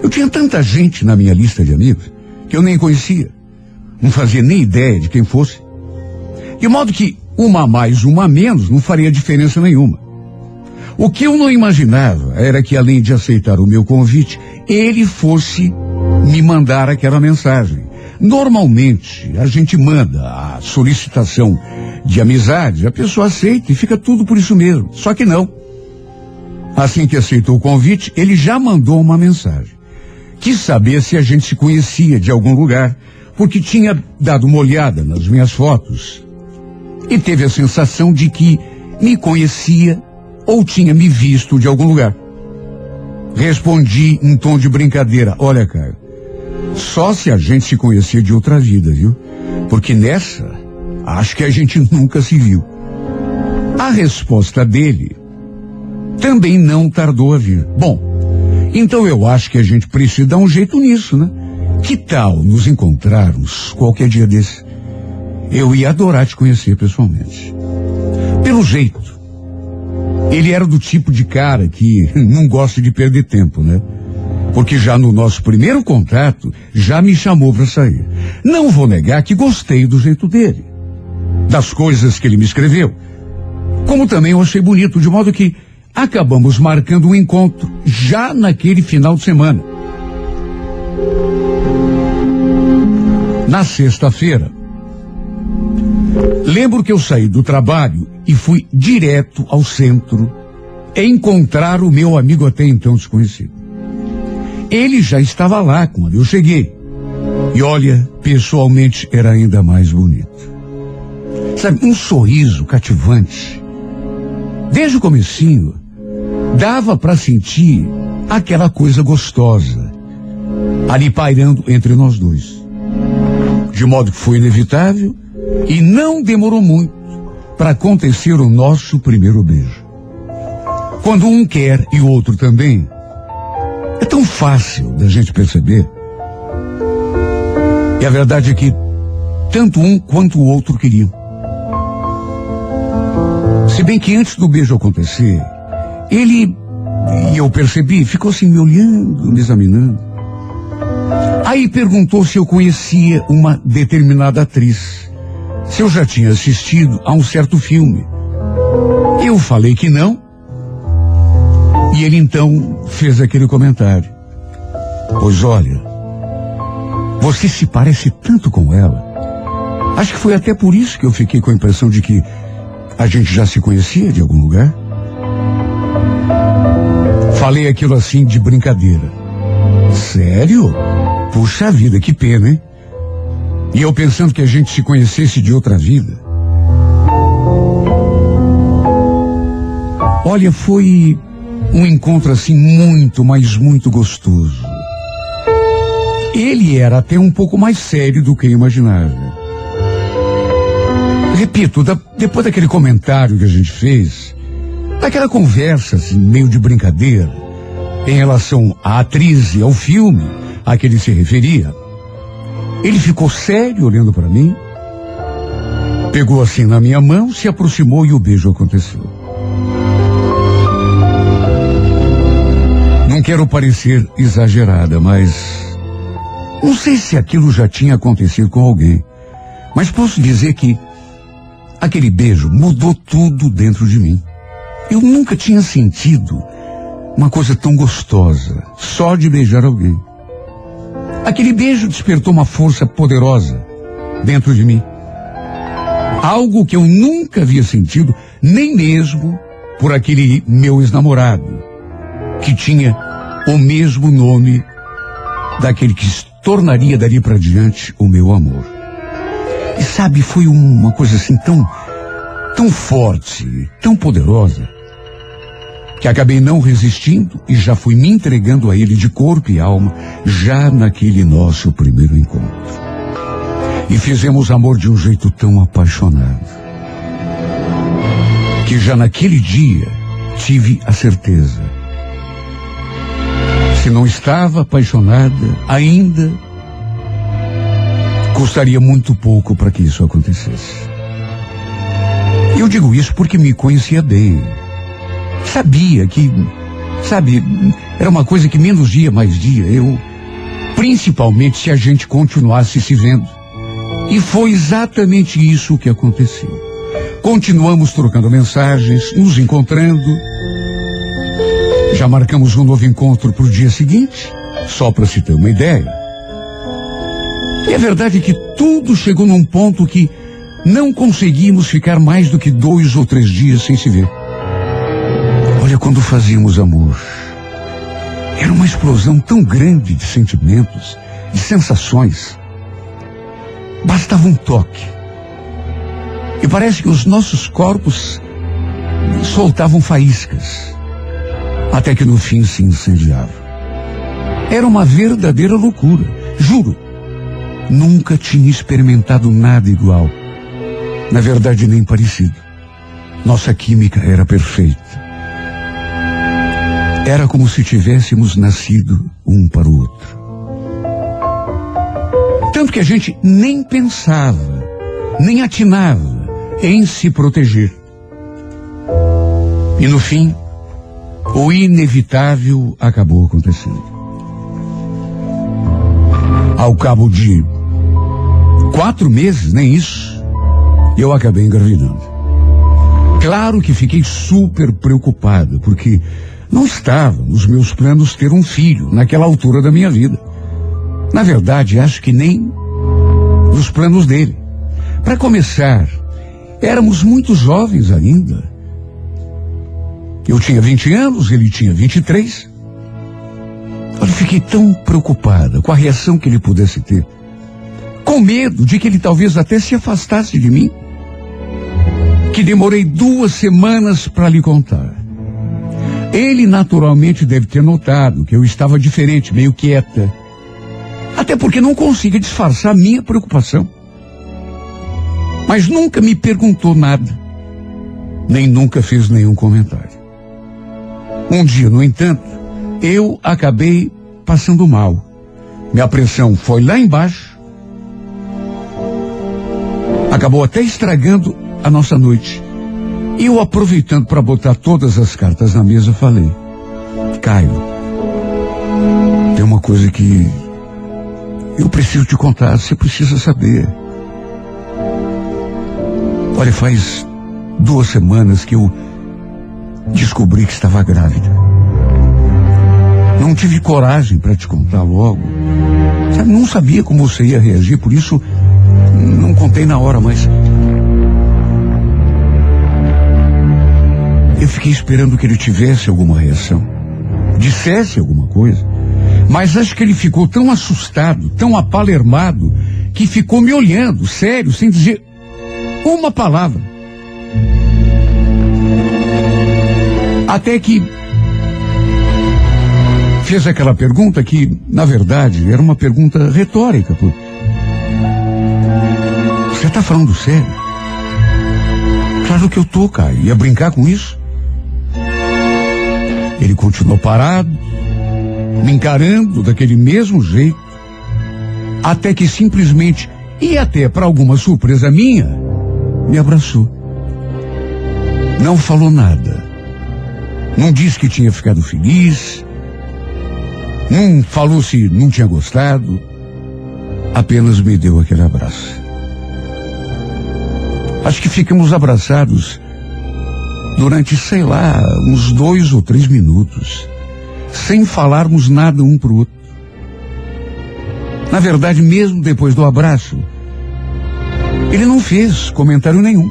Eu tinha tanta gente na minha lista de amigos que eu nem conhecia. Não fazia nem ideia de quem fosse. De modo que uma a mais, uma a menos não faria diferença nenhuma. O que eu não imaginava era que, além de aceitar o meu convite, ele fosse me mandar aquela mensagem. Normalmente, a gente manda a solicitação de amizade, a pessoa aceita e fica tudo por isso mesmo. Só que não. Assim que aceitou o convite, ele já mandou uma mensagem. Quis saber se a gente se conhecia de algum lugar, porque tinha dado uma olhada nas minhas fotos e teve a sensação de que me conhecia ou tinha me visto de algum lugar. Respondi em tom de brincadeira: Olha, Caio, só se a gente se conhecia de outra vida, viu? Porque nessa, acho que a gente nunca se viu. A resposta dele também não tardou a vir. Bom, então eu acho que a gente precisa dar um jeito nisso, né? Que tal nos encontrarmos qualquer dia desse? Eu ia adorar te conhecer pessoalmente. Pelo jeito, ele era do tipo de cara que não gosta de perder tempo, né? Porque já no nosso primeiro contato, já me chamou para sair. Não vou negar que gostei do jeito dele. Das coisas que ele me escreveu. Como também eu achei bonito, de modo que acabamos marcando um encontro já naquele final de semana. Na sexta-feira, lembro que eu saí do trabalho e fui direto ao centro encontrar o meu amigo até então desconhecido. Ele já estava lá quando eu cheguei. E olha, pessoalmente era ainda mais bonito. Sabe, um sorriso cativante. Desde o comecinho, dava para sentir aquela coisa gostosa ali pairando entre nós dois. De modo que foi inevitável e não demorou muito para acontecer o nosso primeiro beijo. Quando um quer e o outro também, é tão fácil da gente perceber. E a verdade é que tanto um quanto o outro queriam. Se bem que antes do beijo acontecer, ele, e eu percebi, ficou assim me olhando, me examinando. Aí perguntou se eu conhecia uma determinada atriz, se eu já tinha assistido a um certo filme. Eu falei que não. E ele então fez aquele comentário. Pois olha, você se parece tanto com ela. Acho que foi até por isso que eu fiquei com a impressão de que a gente já se conhecia de algum lugar. Falei aquilo assim de brincadeira. Sério? Puxa vida, que pena, hein? E eu pensando que a gente se conhecesse de outra vida. Olha, foi um encontro assim muito, mas muito gostoso. Ele era até um pouco mais sério do que eu imaginava. Repito, da, depois daquele comentário que a gente fez, daquela conversa assim, meio de brincadeira, em relação à atriz e ao filme a que ele se referia, ele ficou sério olhando para mim, pegou assim na minha mão, se aproximou e o beijo aconteceu. Quero parecer exagerada, mas não sei se aquilo já tinha acontecido com alguém, mas posso dizer que aquele beijo mudou tudo dentro de mim. Eu nunca tinha sentido uma coisa tão gostosa, só de beijar alguém. Aquele beijo despertou uma força poderosa dentro de mim. Algo que eu nunca havia sentido, nem mesmo por aquele meu ex-namorado, que tinha o mesmo nome daquele que se tornaria dali para diante o meu amor. E sabe, foi uma coisa assim tão, tão forte, tão poderosa, que acabei não resistindo e já fui me entregando a ele de corpo e alma, já naquele nosso primeiro encontro. E fizemos amor de um jeito tão apaixonado, que já naquele dia tive a certeza. Se não estava apaixonada, ainda custaria muito pouco para que isso acontecesse. Eu digo isso porque me conhecia bem sabia que, sabe, era uma coisa que menos dia, mais dia, eu, principalmente se a gente continuasse se vendo. E foi exatamente isso que aconteceu. Continuamos trocando mensagens, nos encontrando. Já marcamos um novo encontro para o dia seguinte, só para se ter uma ideia. E a verdade é que tudo chegou num ponto que não conseguimos ficar mais do que dois ou três dias sem se ver. Olha, quando fazíamos amor, era uma explosão tão grande de sentimentos, de sensações. Bastava um toque. E parece que os nossos corpos soltavam faíscas, até que no fim se incendiavam. Era uma verdadeira loucura, juro. Nunca tinha experimentado nada igual. Na verdade, nem parecido. Nossa química era perfeita. Era como se tivéssemos nascido um para o outro. Tanto que a gente nem pensava, nem atinava em se proteger. E no fim, o inevitável acabou acontecendo. Ao cabo de quatro meses, nem isso, eu acabei engravidando. Claro que fiquei super preocupado, porque não estava nos meus planos ter um filho naquela altura da minha vida. Na verdade, acho que nem nos planos dele. Para começar, éramos muito jovens ainda. Eu tinha 20 anos, ele tinha 23. Eu fiquei tão preocupada com a reação que ele pudesse ter. Com medo de que ele talvez até se afastasse de mim. Que demorei duas semanas para lhe contar. Ele naturalmente deve ter notado que eu estava diferente, meio quieta. Até porque não consigo disfarçar minha preocupação. Mas nunca me perguntou nada. Nem nunca fez nenhum comentário. Um dia, no entanto, eu acabei passando mal. Minha pressão foi lá embaixo. Acabou até estragando a nossa noite. E eu, aproveitando para botar todas as cartas na mesa, falei: Caio, tem uma coisa que eu preciso te contar, você precisa saber. Olha, faz duas semanas que eu descobri que estava grávida. Não tive coragem para te contar logo. Não sabia como você ia reagir, por isso não contei na hora, mas. Eu fiquei esperando que ele tivesse alguma reação, dissesse alguma coisa. Mas acho que ele ficou tão assustado, tão apalermado, que ficou me olhando, sério, sem dizer uma palavra. Até que fez aquela pergunta que, na verdade, era uma pergunta retórica. Pô. Você está falando sério? Claro que eu tô, Caio. Ia brincar com isso? Ele continuou parado, me encarando daquele mesmo jeito, até que simplesmente, e até para alguma surpresa minha, me abraçou. Não falou nada. Não disse que tinha ficado feliz. Não falou se não tinha gostado. Apenas me deu aquele abraço. Acho que ficamos abraçados durante, sei lá, uns dois ou três minutos, sem falarmos nada um para o outro. Na verdade, mesmo depois do abraço, ele não fez comentário nenhum.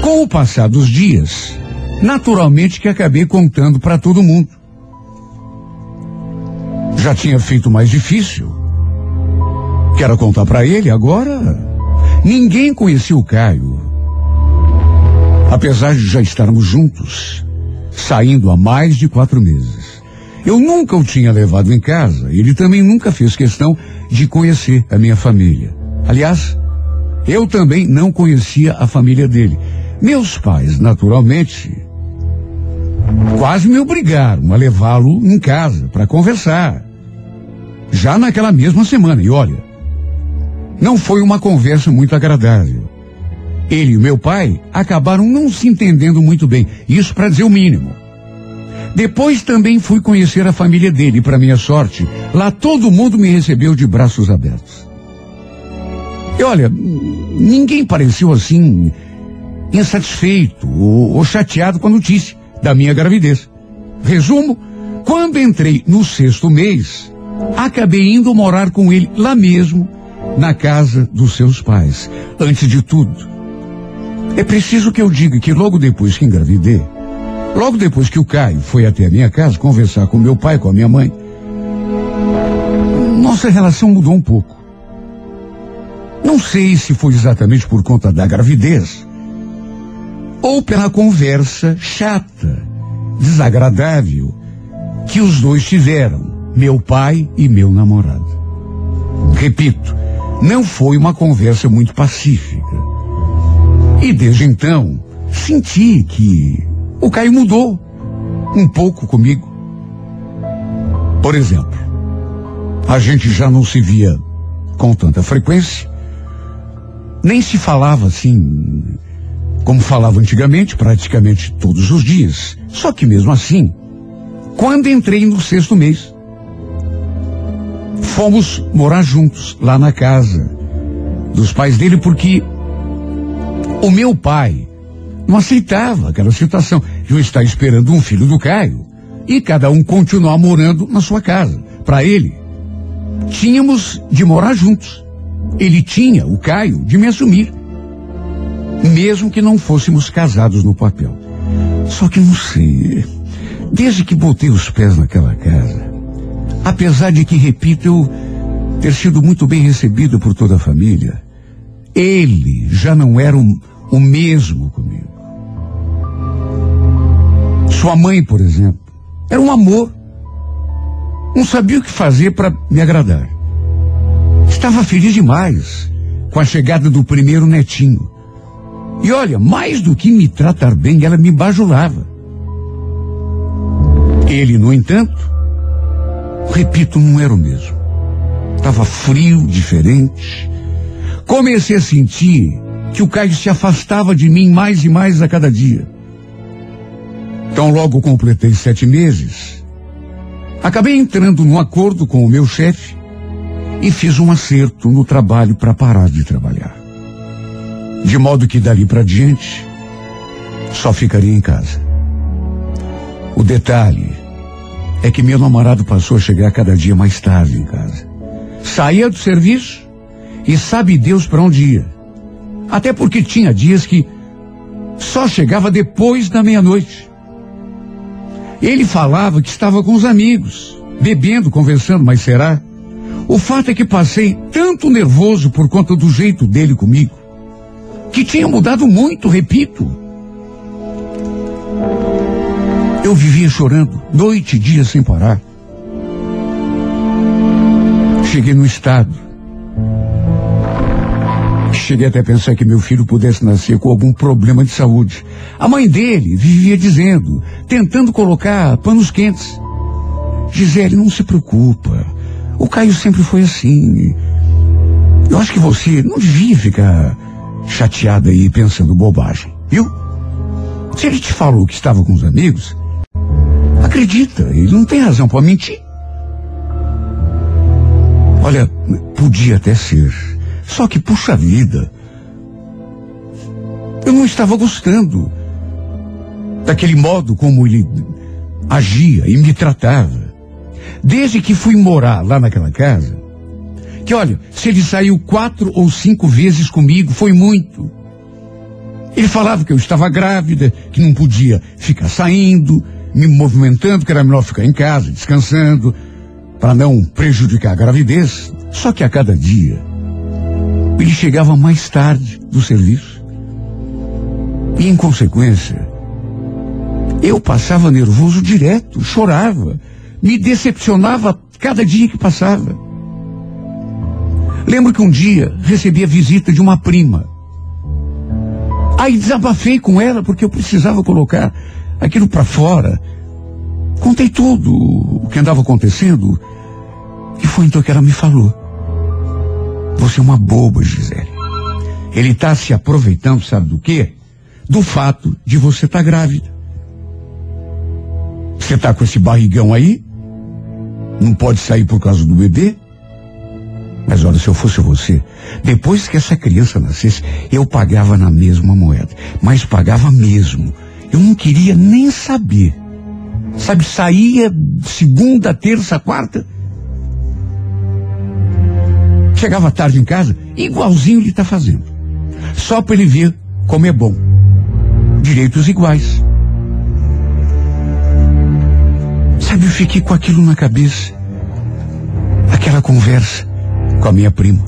Com o passar dos dias, naturalmente que acabei contando para todo mundo. Já tinha feito mais difícil. Quero contar para ele agora. Ninguém conhecia o Caio. Apesar de já estarmos juntos, saindo há mais de quatro meses. Eu nunca o tinha levado em casa. Ele também nunca fez questão de conhecer a minha família. Aliás, eu também não conhecia a família dele. Meus pais, naturalmente, quase me obrigaram a levá-lo em casa para conversar. Já naquela mesma semana. E olha, não foi uma conversa muito agradável. Ele e meu pai acabaram não se entendendo muito bem, isso para dizer o mínimo. Depois também fui conhecer a família dele, para minha sorte, lá todo mundo me recebeu de braços abertos. E olha, ninguém pareceu assim insatisfeito ou, ou chateado com a notícia da minha gravidez. Resumo, quando entrei no sexto mês, acabei indo morar com ele lá mesmo, na casa dos seus pais. Antes de tudo, é preciso que eu diga que logo depois que engravidei, logo depois que o Caio foi até a minha casa conversar com meu pai, com a minha mãe, nossa relação mudou um pouco. Não sei se foi exatamente por conta da gravidez ou pela conversa chata, desagradável que os dois tiveram, meu pai e meu namorado. Repito, não foi uma conversa muito pacífica. E desde então, senti que o Caio mudou um pouco comigo. Por exemplo, a gente já não se via com tanta frequência, nem se falava assim como falava antigamente, praticamente todos os dias. Só que mesmo assim, quando entrei no sexto mês, fomos morar juntos lá na casa dos pais dele, porque o meu pai não aceitava aquela situação de eu estar esperando um filho do Caio e cada um continuar morando na sua casa. Para ele, tínhamos de morar juntos. Ele tinha, o Caio, de me assumir. Mesmo que não fôssemos casados no papel. Só que não sei. Desde que botei os pés naquela casa, apesar de que, repito, eu ter sido muito bem recebido por toda a família, ele já não era o, o mesmo comigo. Sua mãe, por exemplo, era um amor. Não sabia o que fazer para me agradar. Estava feliz demais com a chegada do primeiro netinho. E olha, mais do que me tratar bem, ela me bajulava. Ele, no entanto, repito, não era o mesmo. Estava frio, diferente. Comecei a sentir que o Caio se afastava de mim mais e mais a cada dia. Então, logo completei sete meses. Acabei entrando num acordo com o meu chefe e fiz um acerto no trabalho para parar de trabalhar. De modo que dali para diante só ficaria em casa. O detalhe é que meu namorado passou a chegar cada dia mais tarde em casa. Saía do serviço e sabe Deus para onde ia. Até porque tinha dias que só chegava depois da meia-noite. Ele falava que estava com os amigos, bebendo, conversando, mas será? O fato é que passei tanto nervoso por conta do jeito dele comigo, que tinha mudado muito, repito. Eu vivia chorando, noite e dia sem parar. Cheguei no estado. Cheguei até a pensar que meu filho pudesse nascer com algum problema de saúde. A mãe dele vivia dizendo, tentando colocar panos quentes. Gisele, não se preocupa. O Caio sempre foi assim. Eu acho que você não devia ficar chateada aí pensando bobagem, viu? Se ele te falou que estava com os amigos, acredita, ele não tem razão para mentir. Olha, podia até ser. Só que, puxa vida, eu não estava gostando daquele modo como ele agia e me tratava. Desde que fui morar lá naquela casa, que olha, se ele saiu quatro ou cinco vezes comigo, foi muito. Ele falava que eu estava grávida, que não podia ficar saindo, me movimentando, que era melhor ficar em casa, descansando, para não prejudicar a gravidez. Só que a cada dia, ele chegava mais tarde do serviço. E, em consequência, eu passava nervoso direto, chorava, me decepcionava cada dia que passava. Lembro que um dia recebi a visita de uma prima. Aí desabafei com ela porque eu precisava colocar aquilo para fora. Contei tudo o que andava acontecendo e foi então que ela me falou. Você é uma boba, Gisele. Ele está se aproveitando, sabe do quê? Do fato de você estar tá grávida. Você está com esse barrigão aí? Não pode sair por causa do bebê? Mas olha, se eu fosse você, depois que essa criança nascesse, eu pagava na mesma moeda. Mas pagava mesmo. Eu não queria nem saber. Sabe, saía segunda, terça, quarta. Chegava tarde em casa, igualzinho ele está fazendo. Só para ele ver como é bom. Direitos iguais. Sabe, eu fiquei com aquilo na cabeça. Aquela conversa com a minha prima.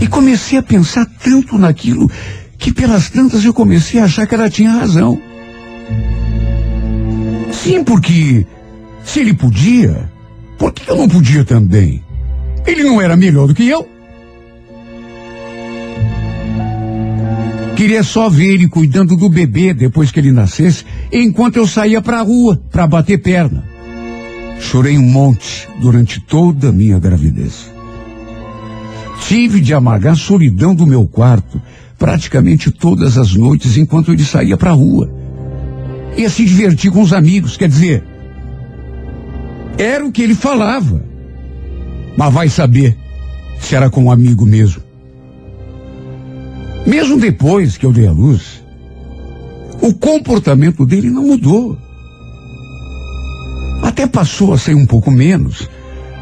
E comecei a pensar tanto naquilo que pelas tantas eu comecei a achar que ela tinha razão. Sim, porque se ele podia, por que eu não podia também? Ele não era melhor do que eu? Queria só ver ele cuidando do bebê depois que ele nascesse, enquanto eu saía para a rua para bater perna. Chorei um monte durante toda a minha gravidez. Tive de amargar a solidão do meu quarto praticamente todas as noites enquanto ele saía para a rua. Ia se divertir com os amigos, quer dizer, era o que ele falava. Mas vai saber se era com um amigo mesmo. Mesmo depois que eu dei a luz, o comportamento dele não mudou. Até passou a ser um pouco menos,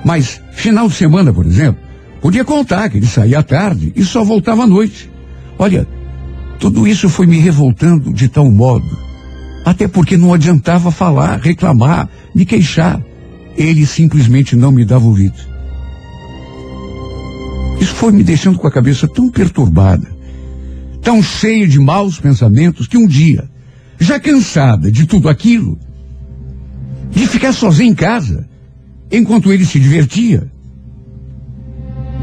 mas final de semana, por exemplo, podia contar que ele saía à tarde e só voltava à noite. Olha, tudo isso foi me revoltando de tal modo, até porque não adiantava falar, reclamar, me queixar. Ele simplesmente não me dava ouvido. Isso foi me deixando com a cabeça tão perturbada, tão cheia de maus pensamentos, que um dia, já cansada de tudo aquilo, de ficar sozinha em casa, enquanto ele se divertia,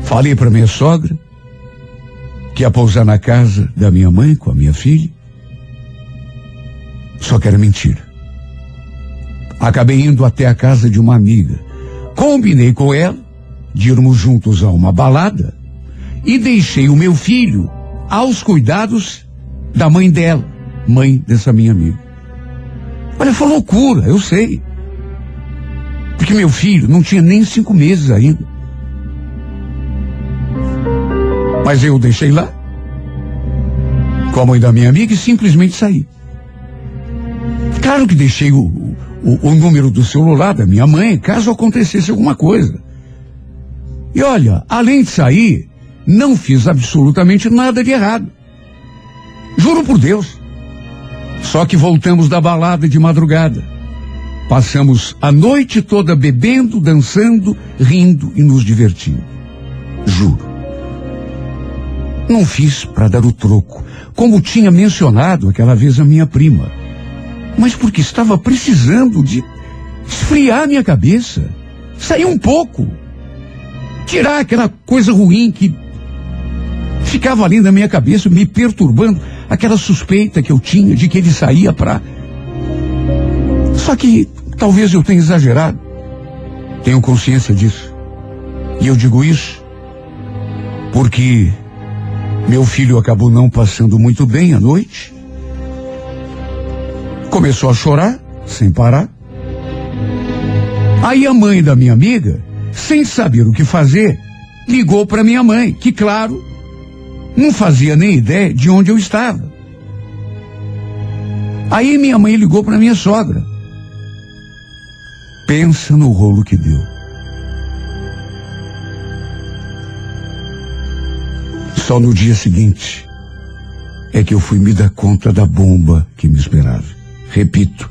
falei para minha sogra que ia pousar na casa da minha mãe com a minha filha. Só que era mentira. Acabei indo até a casa de uma amiga. Combinei com ela de irmos juntos a uma balada e deixei o meu filho aos cuidados da mãe dela, mãe dessa minha amiga. Olha, foi loucura, eu sei. Porque meu filho não tinha nem cinco meses ainda. Mas eu o deixei lá, com a mãe da minha amiga, e simplesmente saí. Claro que deixei o, o, o número do celular da minha mãe, caso acontecesse alguma coisa. E olha, além de sair, não fiz absolutamente nada de errado. Juro por Deus. Só que voltamos da balada de madrugada. Passamos a noite toda bebendo, dançando, rindo e nos divertindo. Juro. Não fiz para dar o troco, como tinha mencionado aquela vez a minha prima, mas porque estava precisando de esfriar minha cabeça, sair um pouco, tirar aquela coisa ruim que ficava ali na minha cabeça, me perturbando, aquela suspeita que eu tinha de que ele saía para. Só que talvez eu tenha exagerado. Tenho consciência disso. E eu digo isso porque meu filho acabou não passando muito bem à noite. Começou a chorar, sem parar. Aí a mãe da minha amiga, sem saber o que fazer, ligou para minha mãe, que claro, não fazia nem ideia de onde eu estava. Aí minha mãe ligou para minha sogra. Pensa no rolo que deu. Só no dia seguinte é que eu fui me dar conta da bomba que me esperava. Repito,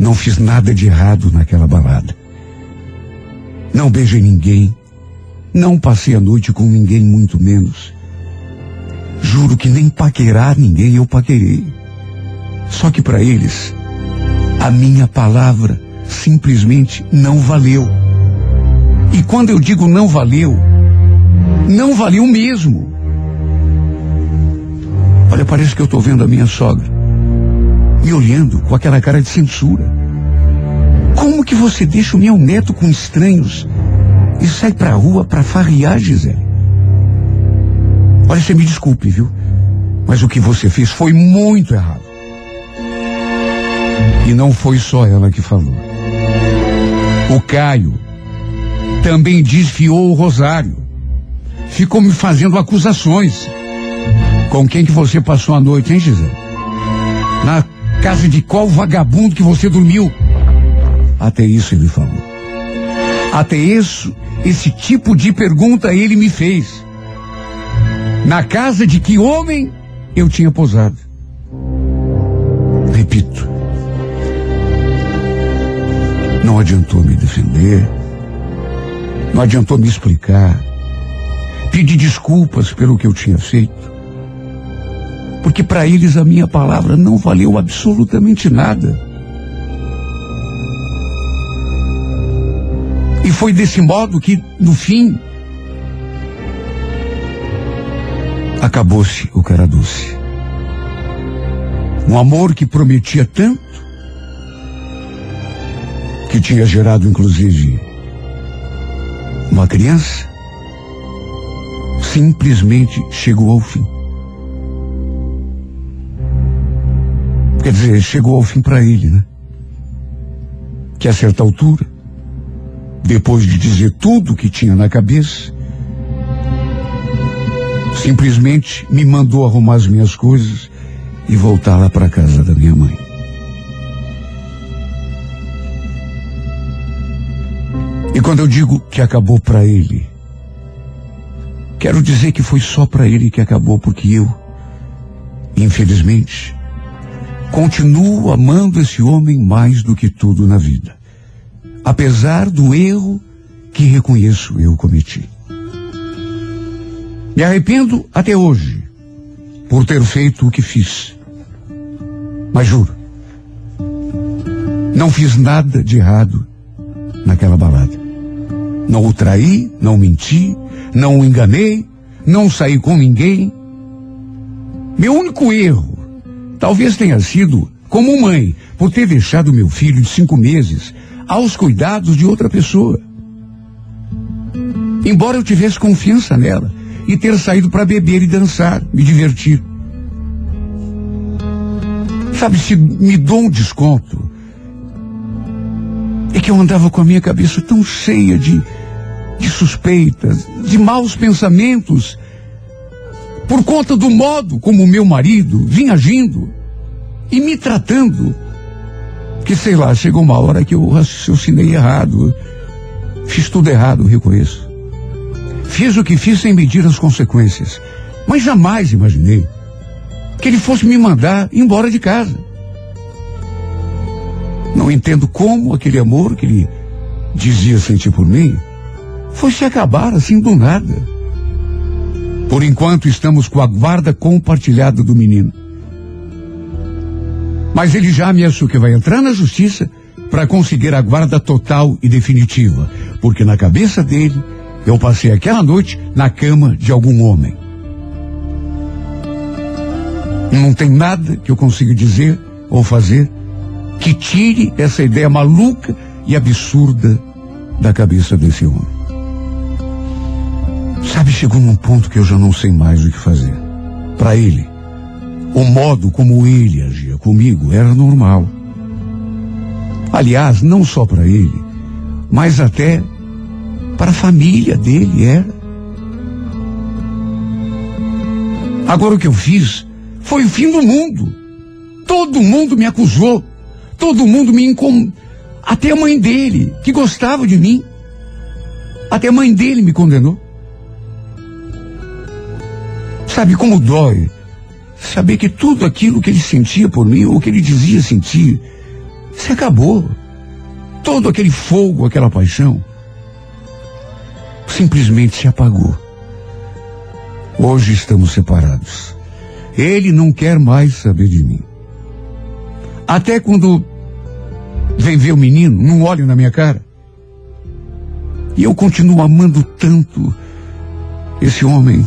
não fiz nada de errado naquela balada. Não beijei ninguém. Não passei a noite com ninguém, muito menos. Juro que nem paquerar ninguém eu paquerei. Só que para eles, a minha palavra simplesmente não valeu. E quando eu digo não valeu, não valeu mesmo. Olha, parece que eu estou vendo a minha sogra me olhando com aquela cara de censura. Como que você deixa o meu neto com estranhos e sai pra rua pra farriar, Gisele? Olha, você me desculpe, viu? Mas o que você fez foi muito errado. E não foi só ela que falou. O Caio também desfiou o rosário ficou me fazendo acusações. Com quem que você passou a noite, hein, Gisele? Na casa de qual vagabundo que você dormiu? Até isso ele falou. Até isso, esse tipo de pergunta ele me fez. Na casa de que homem eu tinha posado? Repito. Não adiantou me defender. Não adiantou me explicar. Pedi desculpas pelo que eu tinha feito. Porque para eles a minha palavra não valeu absolutamente nada. E foi desse modo que, no fim, acabou-se o doce. Um amor que prometia tanto, que tinha gerado inclusive uma criança, simplesmente chegou ao fim. Quer dizer, chegou ao fim para ele, né? Que a certa altura, depois de dizer tudo o que tinha na cabeça, simplesmente me mandou arrumar as minhas coisas e voltar lá para casa da minha mãe. E quando eu digo que acabou para ele, quero dizer que foi só para ele que acabou, porque eu, infelizmente, continuo amando esse homem mais do que tudo na vida, apesar do erro que reconheço eu cometi. Me arrependo até hoje por ter feito o que fiz. Mas juro, não fiz nada de errado naquela balada. Não o traí, não menti, não o enganei, não saí com ninguém. Meu único erro talvez tenha sido, como mãe, por ter deixado meu filho de cinco meses aos cuidados de outra pessoa. Embora eu tivesse confiança nela e ter saído para beber e dançar, me divertir. Sabe, se me dou um desconto, é que eu andava com a minha cabeça tão cheia de, de suspeitas, de maus pensamentos, por conta do modo como meu marido vinha agindo e me tratando, que sei lá, chegou uma hora que eu raciocinei errado, fiz tudo errado, reconheço. Fiz o que fiz sem medir as consequências, mas jamais imaginei que ele fosse me mandar embora de casa. Não entendo como aquele amor que ele dizia sentir por mim foi se acabar assim do nada. Por enquanto estamos com a guarda compartilhada do menino. Mas ele já ameaçou que vai entrar na justiça para conseguir a guarda total e definitiva, porque na cabeça dele eu passei aquela noite na cama de algum homem. Não tem nada que eu consiga dizer ou fazer que tire essa ideia maluca e absurda da cabeça desse homem. Sabe, chegou num ponto que eu já não sei mais o que fazer. Para ele, o modo como ele agia comigo era normal. Aliás, não só para ele, mas até para a família dele era. Agora o que eu fiz foi o fim do mundo. Todo mundo me acusou. Todo mundo me incom... Até a mãe dele, que gostava de mim. Até a mãe dele me condenou. Sabe como dói saber que tudo aquilo que ele sentia por mim, ou que ele dizia sentir, se acabou. Todo aquele fogo, aquela paixão, simplesmente se apagou. Hoje estamos separados. Ele não quer mais saber de mim. Até quando vem ver o menino, não olha na minha cara. E eu continuo amando tanto esse homem.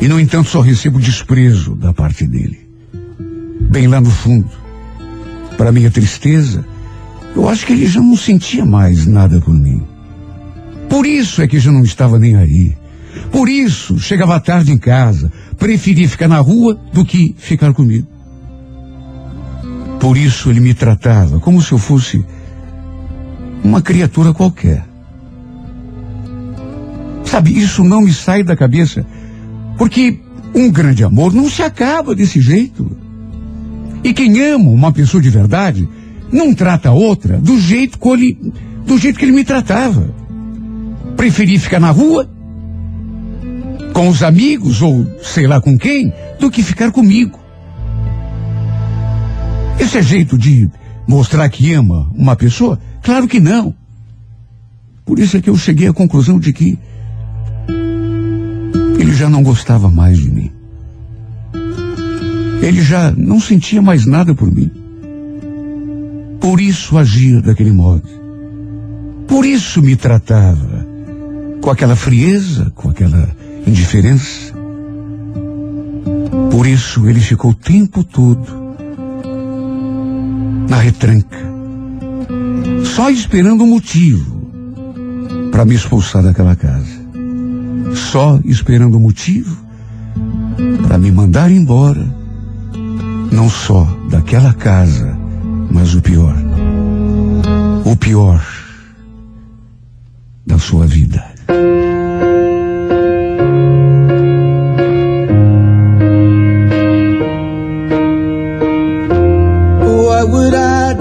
E, no entanto, só recebo desprezo da parte dele. Bem lá no fundo. Para minha tristeza, eu acho que ele já não sentia mais nada por mim. Por isso é que já não estava nem aí. Por isso, chegava tarde em casa, preferia ficar na rua do que ficar comigo. Por isso ele me tratava como se eu fosse uma criatura qualquer. Sabe, isso não me sai da cabeça, porque um grande amor não se acaba desse jeito. E quem ama uma pessoa de verdade não trata a outra do jeito que ele, do jeito que ele me tratava. Preferi ficar na rua com os amigos ou sei lá com quem do que ficar comigo. Esse é jeito de mostrar que ama uma pessoa? Claro que não. Por isso é que eu cheguei à conclusão de que ele já não gostava mais de mim. Ele já não sentia mais nada por mim. Por isso agia daquele modo. Por isso me tratava com aquela frieza, com aquela indiferença. Por isso ele ficou o tempo todo na retranca, Só esperando um motivo para me expulsar daquela casa. Só esperando um motivo para me mandar embora. Não só daquela casa, mas o pior. O pior da sua vida.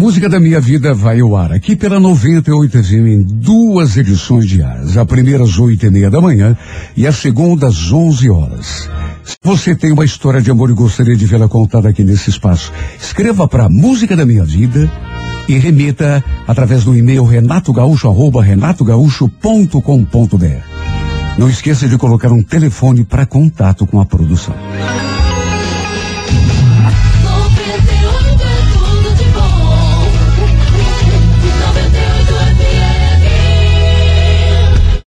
música da minha vida vai ao ar aqui pela 98 FM em duas edições diárias. A primeira às oito e meia da manhã e a segunda às onze horas. Se você tem uma história de amor e gostaria de vê-la contada aqui nesse espaço, escreva para Música da Minha Vida e remeta através do e-mail renatogaúcho, arroba renatogaúcho.com.br. Não esqueça de colocar um telefone para contato com a produção.